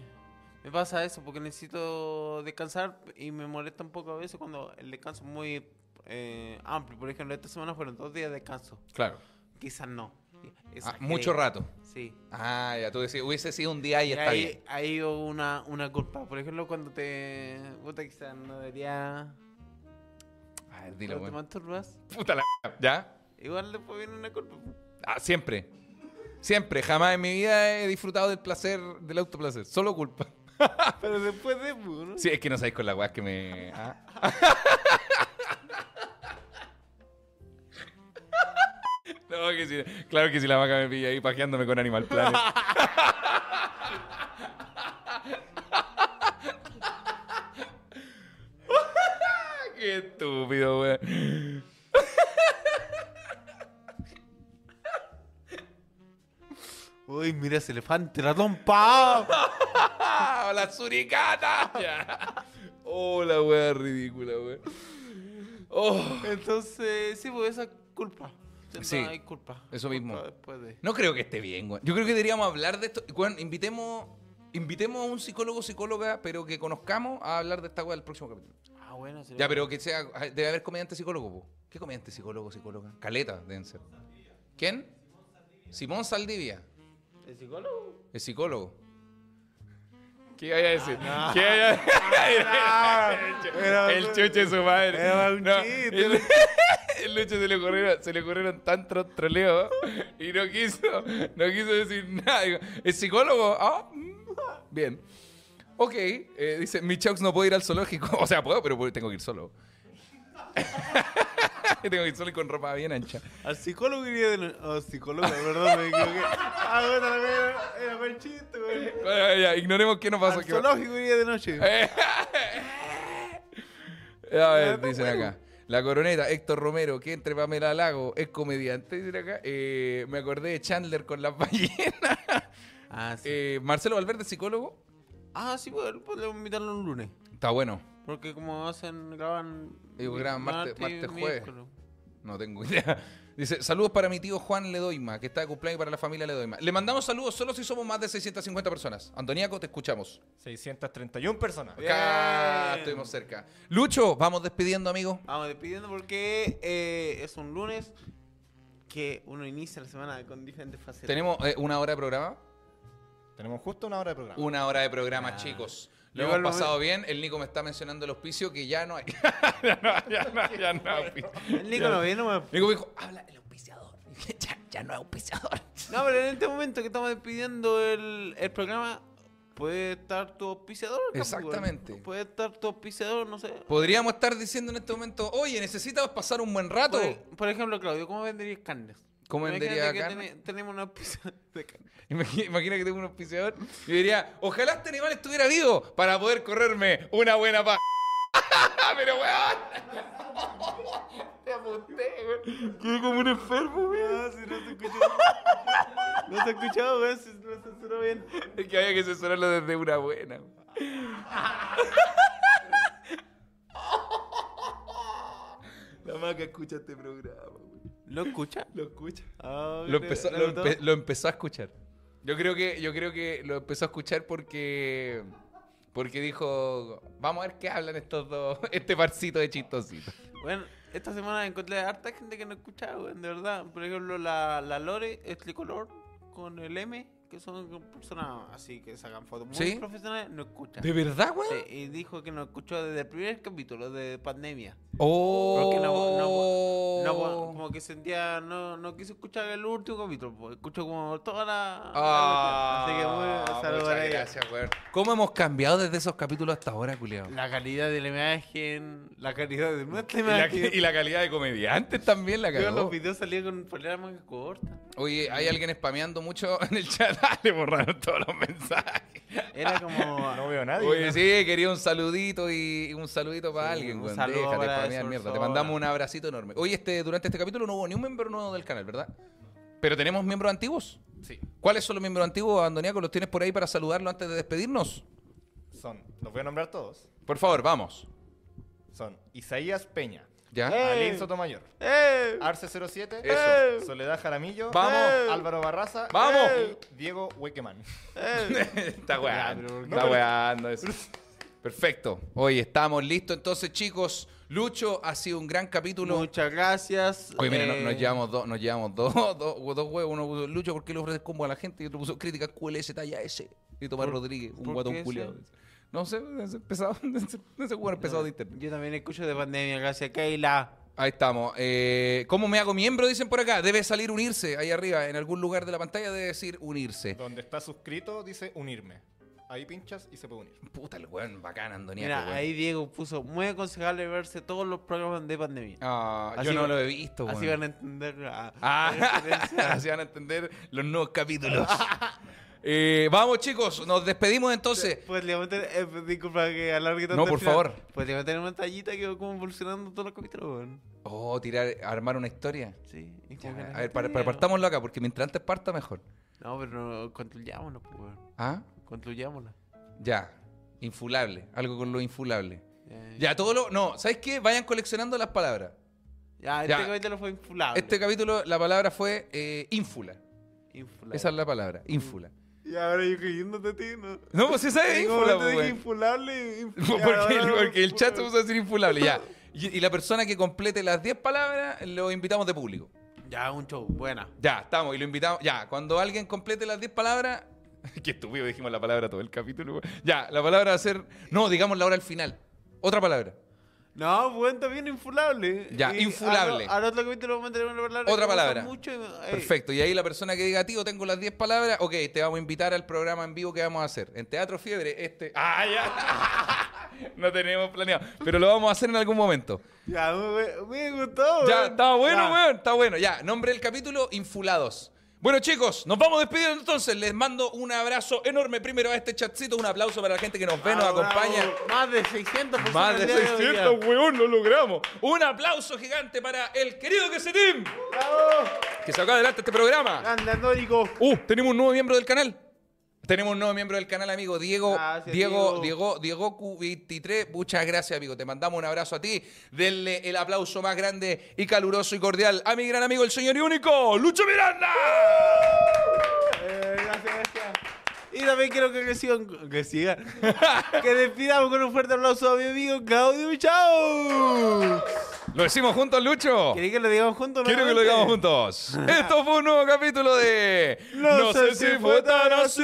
me pasa eso porque necesito descansar y me molesta un poco a veces cuando el descanso es muy eh, amplio. Por ejemplo, esta semana fueron dos días de descanso. Claro. Quizás no. Ah, mucho rato. Sí. Ah, ya, tú decías, hubiese sido un día y Y está ahí, bien. ahí hubo una, una culpa. Por ejemplo, cuando te... Puta, quizás no debería... A ver, dilo, cuando te masturbas, Puta la ¿Ya? igual después viene una culpa. Ah, siempre. Siempre, jamás en mi vida he disfrutado del placer, del autoplacer. Solo culpa. Pero después de, ¿no? Sí, es que no sabéis con la weá que me. ah. No, que sí. Claro que si la vaca me pilla ahí pajeándome con Animal Planet. Qué estúpido, weón. Uy, mira ese elefante, ratón, pa. ¡La suricata! Oh, la wea ridícula, weón. Oh. Entonces, sí, pues esa es culpa. Sí, culpa. eso mismo. Culpa Después de... No creo que esté bien, weón. Yo creo que deberíamos hablar de esto. Invitemos, invitemos a un psicólogo o psicóloga, pero que conozcamos a hablar de esta weá el próximo capítulo. Ah, bueno, sería- Ya, pero que sea. Debe haber comediante psicólogo, po. ¿Qué comediante psicólogo o psicóloga? Caleta, deben ser. ¿Quién? Simón Saldivia, ¿El psicólogo? el psicólogo. ¿Qué vaya a decir? Ah, no. ¿Qué vaya a decir? Era- el chuche de su madre. Era un No, chiste. El, el Lucho se le ocurrieron, se le ocurrieron tantos troleos y no quiso, no quiso decir nada. ¿El psicólogo? Ah, mm, bien. Ok, eh, dice, mi Chaux no puede ir al zoológico. O sea, puedo, pero tengo que ir solo. tengo que ir solo y con ropa bien ancha. Al psicólogo iría de... no- Oh, psicólogo, perdón, me equivoqué. Ah, bueno, era, era buen chiste, güey. Bueno, ya, ignoremos qué nos pasó. Al zoológico iría de noche. Eh. A ver, dicen acá. La coroneta, Héctor Romero, que entre Pamela Lago es comediante, dicen acá. Eh, me acordé de Chandler con las ballenas. Ah, sí. Eh, Marcelo Valverde, psicólogo. Ah, sí, pues, podemos invitarlo un lunes. Está bueno. Porque como hacen, graban... Digo, graban martes- martes, jueves. miércoles. No tengo idea. Dice, saludos para mi tío Juan Ledoima, que está de cumpleaños y para la familia Ledoima. Le mandamos saludos solo si somos más de 650 personas. Antoniaco, te escuchamos. 631 personas. Acá Bien. estuvimos cerca. Lucho, vamos despidiendo, amigo. Vamos despidiendo porque eh, es un lunes que uno inicia la semana con diferentes facetas. Tenemos eh, una hora de programa. Tenemos justo una hora de programa. Una hora de programa, Ah. chicos. Lo hemos pasado bien. El Nico me está mencionando el auspicio que ya no hay. ya no, ya no, ya no hay auspicio. El Nico no viene, no me- Nico me dijo, habla el auspiciador. ya, ya no hay auspiciador. No, pero en este momento que estamos despidiendo el, el programa, puede estar tu auspiciador. pues, Exactamente. Puede estar tu auspiciador, no sé. Podríamos estar diciendo en este momento, oye, necesitas pasar un buen rato. Por, por ejemplo, Claudio, ¿cómo venderías carnes? ¿Cómo Imagínate vendería que carne? tenemos una auspiciador de carne. Imagina, imagina que tengo un auspiciador y diría, ojalá este animal estuviera vivo para poder correrme una buena paja. Pero weón. Te apunté, weón. Quedé como un enfermo, weón. si no se escuchó. no se ha escuchado, weón. Si no se censuró bien. Es que había que censurarlo desde una buena. La maca escucha este programa, weón. ¿Lo escucha? Lo escucha. Ah, Lo ¿te- empezó, lo, empe- lo empezó a escuchar. Yo creo que, yo creo que lo empezó a escuchar porque, porque dijo, vamos a ver qué hablan estos dos, este parcito de chistositos. Bueno, esta semana encontré harta gente que no escuchaba, de verdad. Por ejemplo, la, la Lore, es tricolor, con el M, que son personas así que sacan fotos muy ¿Sí? profesionales, no escucha. ¿De verdad, güey? Sí, y dijo que no escuchó desde el primer capítulo de pandemia. Oh. Porque no- No, pues, como que sentía, no, no quiso escuchar el último capítulo, pues, escuchó como toda la. Ah, la. Así que muy saludos ella. gracias, güey. ¿Cómo hemos cambiado desde esos capítulos hasta ahora, culiao? La calidad de la imagen, la calidad de nuestra Y la, imagen. y la calidad de comediantes también la cagó. los videos salían con polera más corta. Oye, hay alguien spameando mucho en el chat. Le borraron todos los mensajes. Era como. No veo a nadie. Oye, ¿no? sí, quería un saludito y un saludito para Sí, alguien, un güey. Déjate para mierda. Te mandamos un abracito enorme. Oye, este, durante este capítulo no hubo ni un miembro nuevo del canal, ¿verdad? Pero tenemos miembros antiguos. Sí. ¿Cuáles son los miembros antiguos, Andoniaco? ¿Los tienes por ahí para saludarlo antes de despedirnos? Son, los voy a nombrar todos. Por favor, vamos. Son Isaías Peña, ¿Ya? Eh. Alin Sotomayor, ¡Eh! Arce07, Eso. Soledad Jaramillo, Vamos. Álvaro Barraza Vamos. y Diego Huequeman. ¡Eh! Está weando. Está weando eso. Perfecto. Hoy estamos listos. Entonces, chicos, Lucho ha sido un gran capítulo. Muchas gracias. Oye, mira, no- eh, nos llevamos dos, nos llevamos dos, dos, dos huevos. Uno puso Lucho porque le ofreces combo a la gente y otro puso críticas QLS talla S. Y Tomás ¿Por- Rodríguez, un guatón culiado. No sé, ese pesado, ese, hueón es pesado de internet. Yo también escucho de pandemia, gracias Keila. Ahí estamos. Eh, ¿Cómo me hago miembro? Dicen por acá. Debe salir unirse ahí arriba. En algún lugar de la pantalla debe decir unirse. Donde está suscrito dice unirme. Ahí pinchas y se puede unir. Puta, el weón bacán, Andoniaco. Mira, weón. ahí Diego puso muy aconsejable verse todos los programas de pandemia. Ah, Así yo no lo he visto, Así weón. van a entender la, Ah, así van a entender los nuevos capítulos. Eh, vamos, chicos, nos despedimos entonces. Podríamos tener, eh, disculpa que alargue tanto No, por final. favor. Podríamos tener una tallita que va como evolucionando todos los capítulos, weón. Oh, tirar, armar una historia. Sí. Ya, a ver, para, para- partámoslo acá, porque mientras antes parta, mejor. No, pero no, construyámonos, pues, weón. ¿Ah? Construyámosla. Ya. Infulable. Algo con lo infulable. Ya, Ya, todo lo. No, ¿sabes qué? Vayan coleccionando las palabras. Ya, este capítulo fue infulable. Este capítulo, la palabra fue eh, ínfula. Infulable. Esa es la palabra, ínfula. Y ahora yo creyéndote a ti, ¿no? No, pues esa es pues, weón. infulable. infulable. Porque el, porque el chat se puso a decir infulable, ya. Y, y la persona que complete las 10 palabras, lo invitamos de público. Ya, un show. Buena. Ya, estamos, y lo invitamos. Ya, cuando alguien complete las 10 palabras. Qué estúpido, dijimos la palabra todo el capítulo. Ya, la palabra va a ser. No, digamos la hora al final. Otra palabra. No, bueno, también infulable. Ya, Y infulable. Al, al otro capítulo vamos a tener una palabra. Otra palabra. Mucho y- ey. Perfecto. Y ahí la persona que diga, tío, tengo las 10 palabras, ok, te vamos a invitar al programa en vivo que vamos a hacer. En Teatro Fiebre, este. ¡Ah, ya! no tenemos planeado. Pero lo vamos a hacer en algún momento. Ya, me, me gustó. Ya, está bueno, Ya. weón, está bueno. Ya, nombre del capítulo, Infulados. Bueno, chicos, nos vamos despidiendo entonces. Les mando un abrazo enorme primero a este chatcito. Un aplauso para la gente que nos ve, nos bravo. acompaña. Más de 600 personas. Más de el día hoy, 600, ya. weón, lo logramos. Un aplauso gigante para el querido Quesetín, ¡Bravo! que sacó adelante este programa. Anda, Nórico. Uh, tenemos un nuevo miembro del canal. Tenemos un nuevo miembro del canal, amigo Diego. Gracias, Diego, Diego. Diego, Diego Q23. Muchas gracias, amigo. Te mandamos un abrazo a ti. Denle el aplauso más grande y caluroso y cordial a mi gran amigo, el señor y único, Lucho Miranda. Eh, gracias, gracias. Y también quiero que sigan, que sigan, que despidamos con un fuerte aplauso a mi amigo Claudio Chao. ¿Lo decimos juntos, Lucho? ¿Queréis que lo digamos juntos? Quiero que lo digamos juntos. Esto fue un nuevo capítulo de No sé si fue tan así.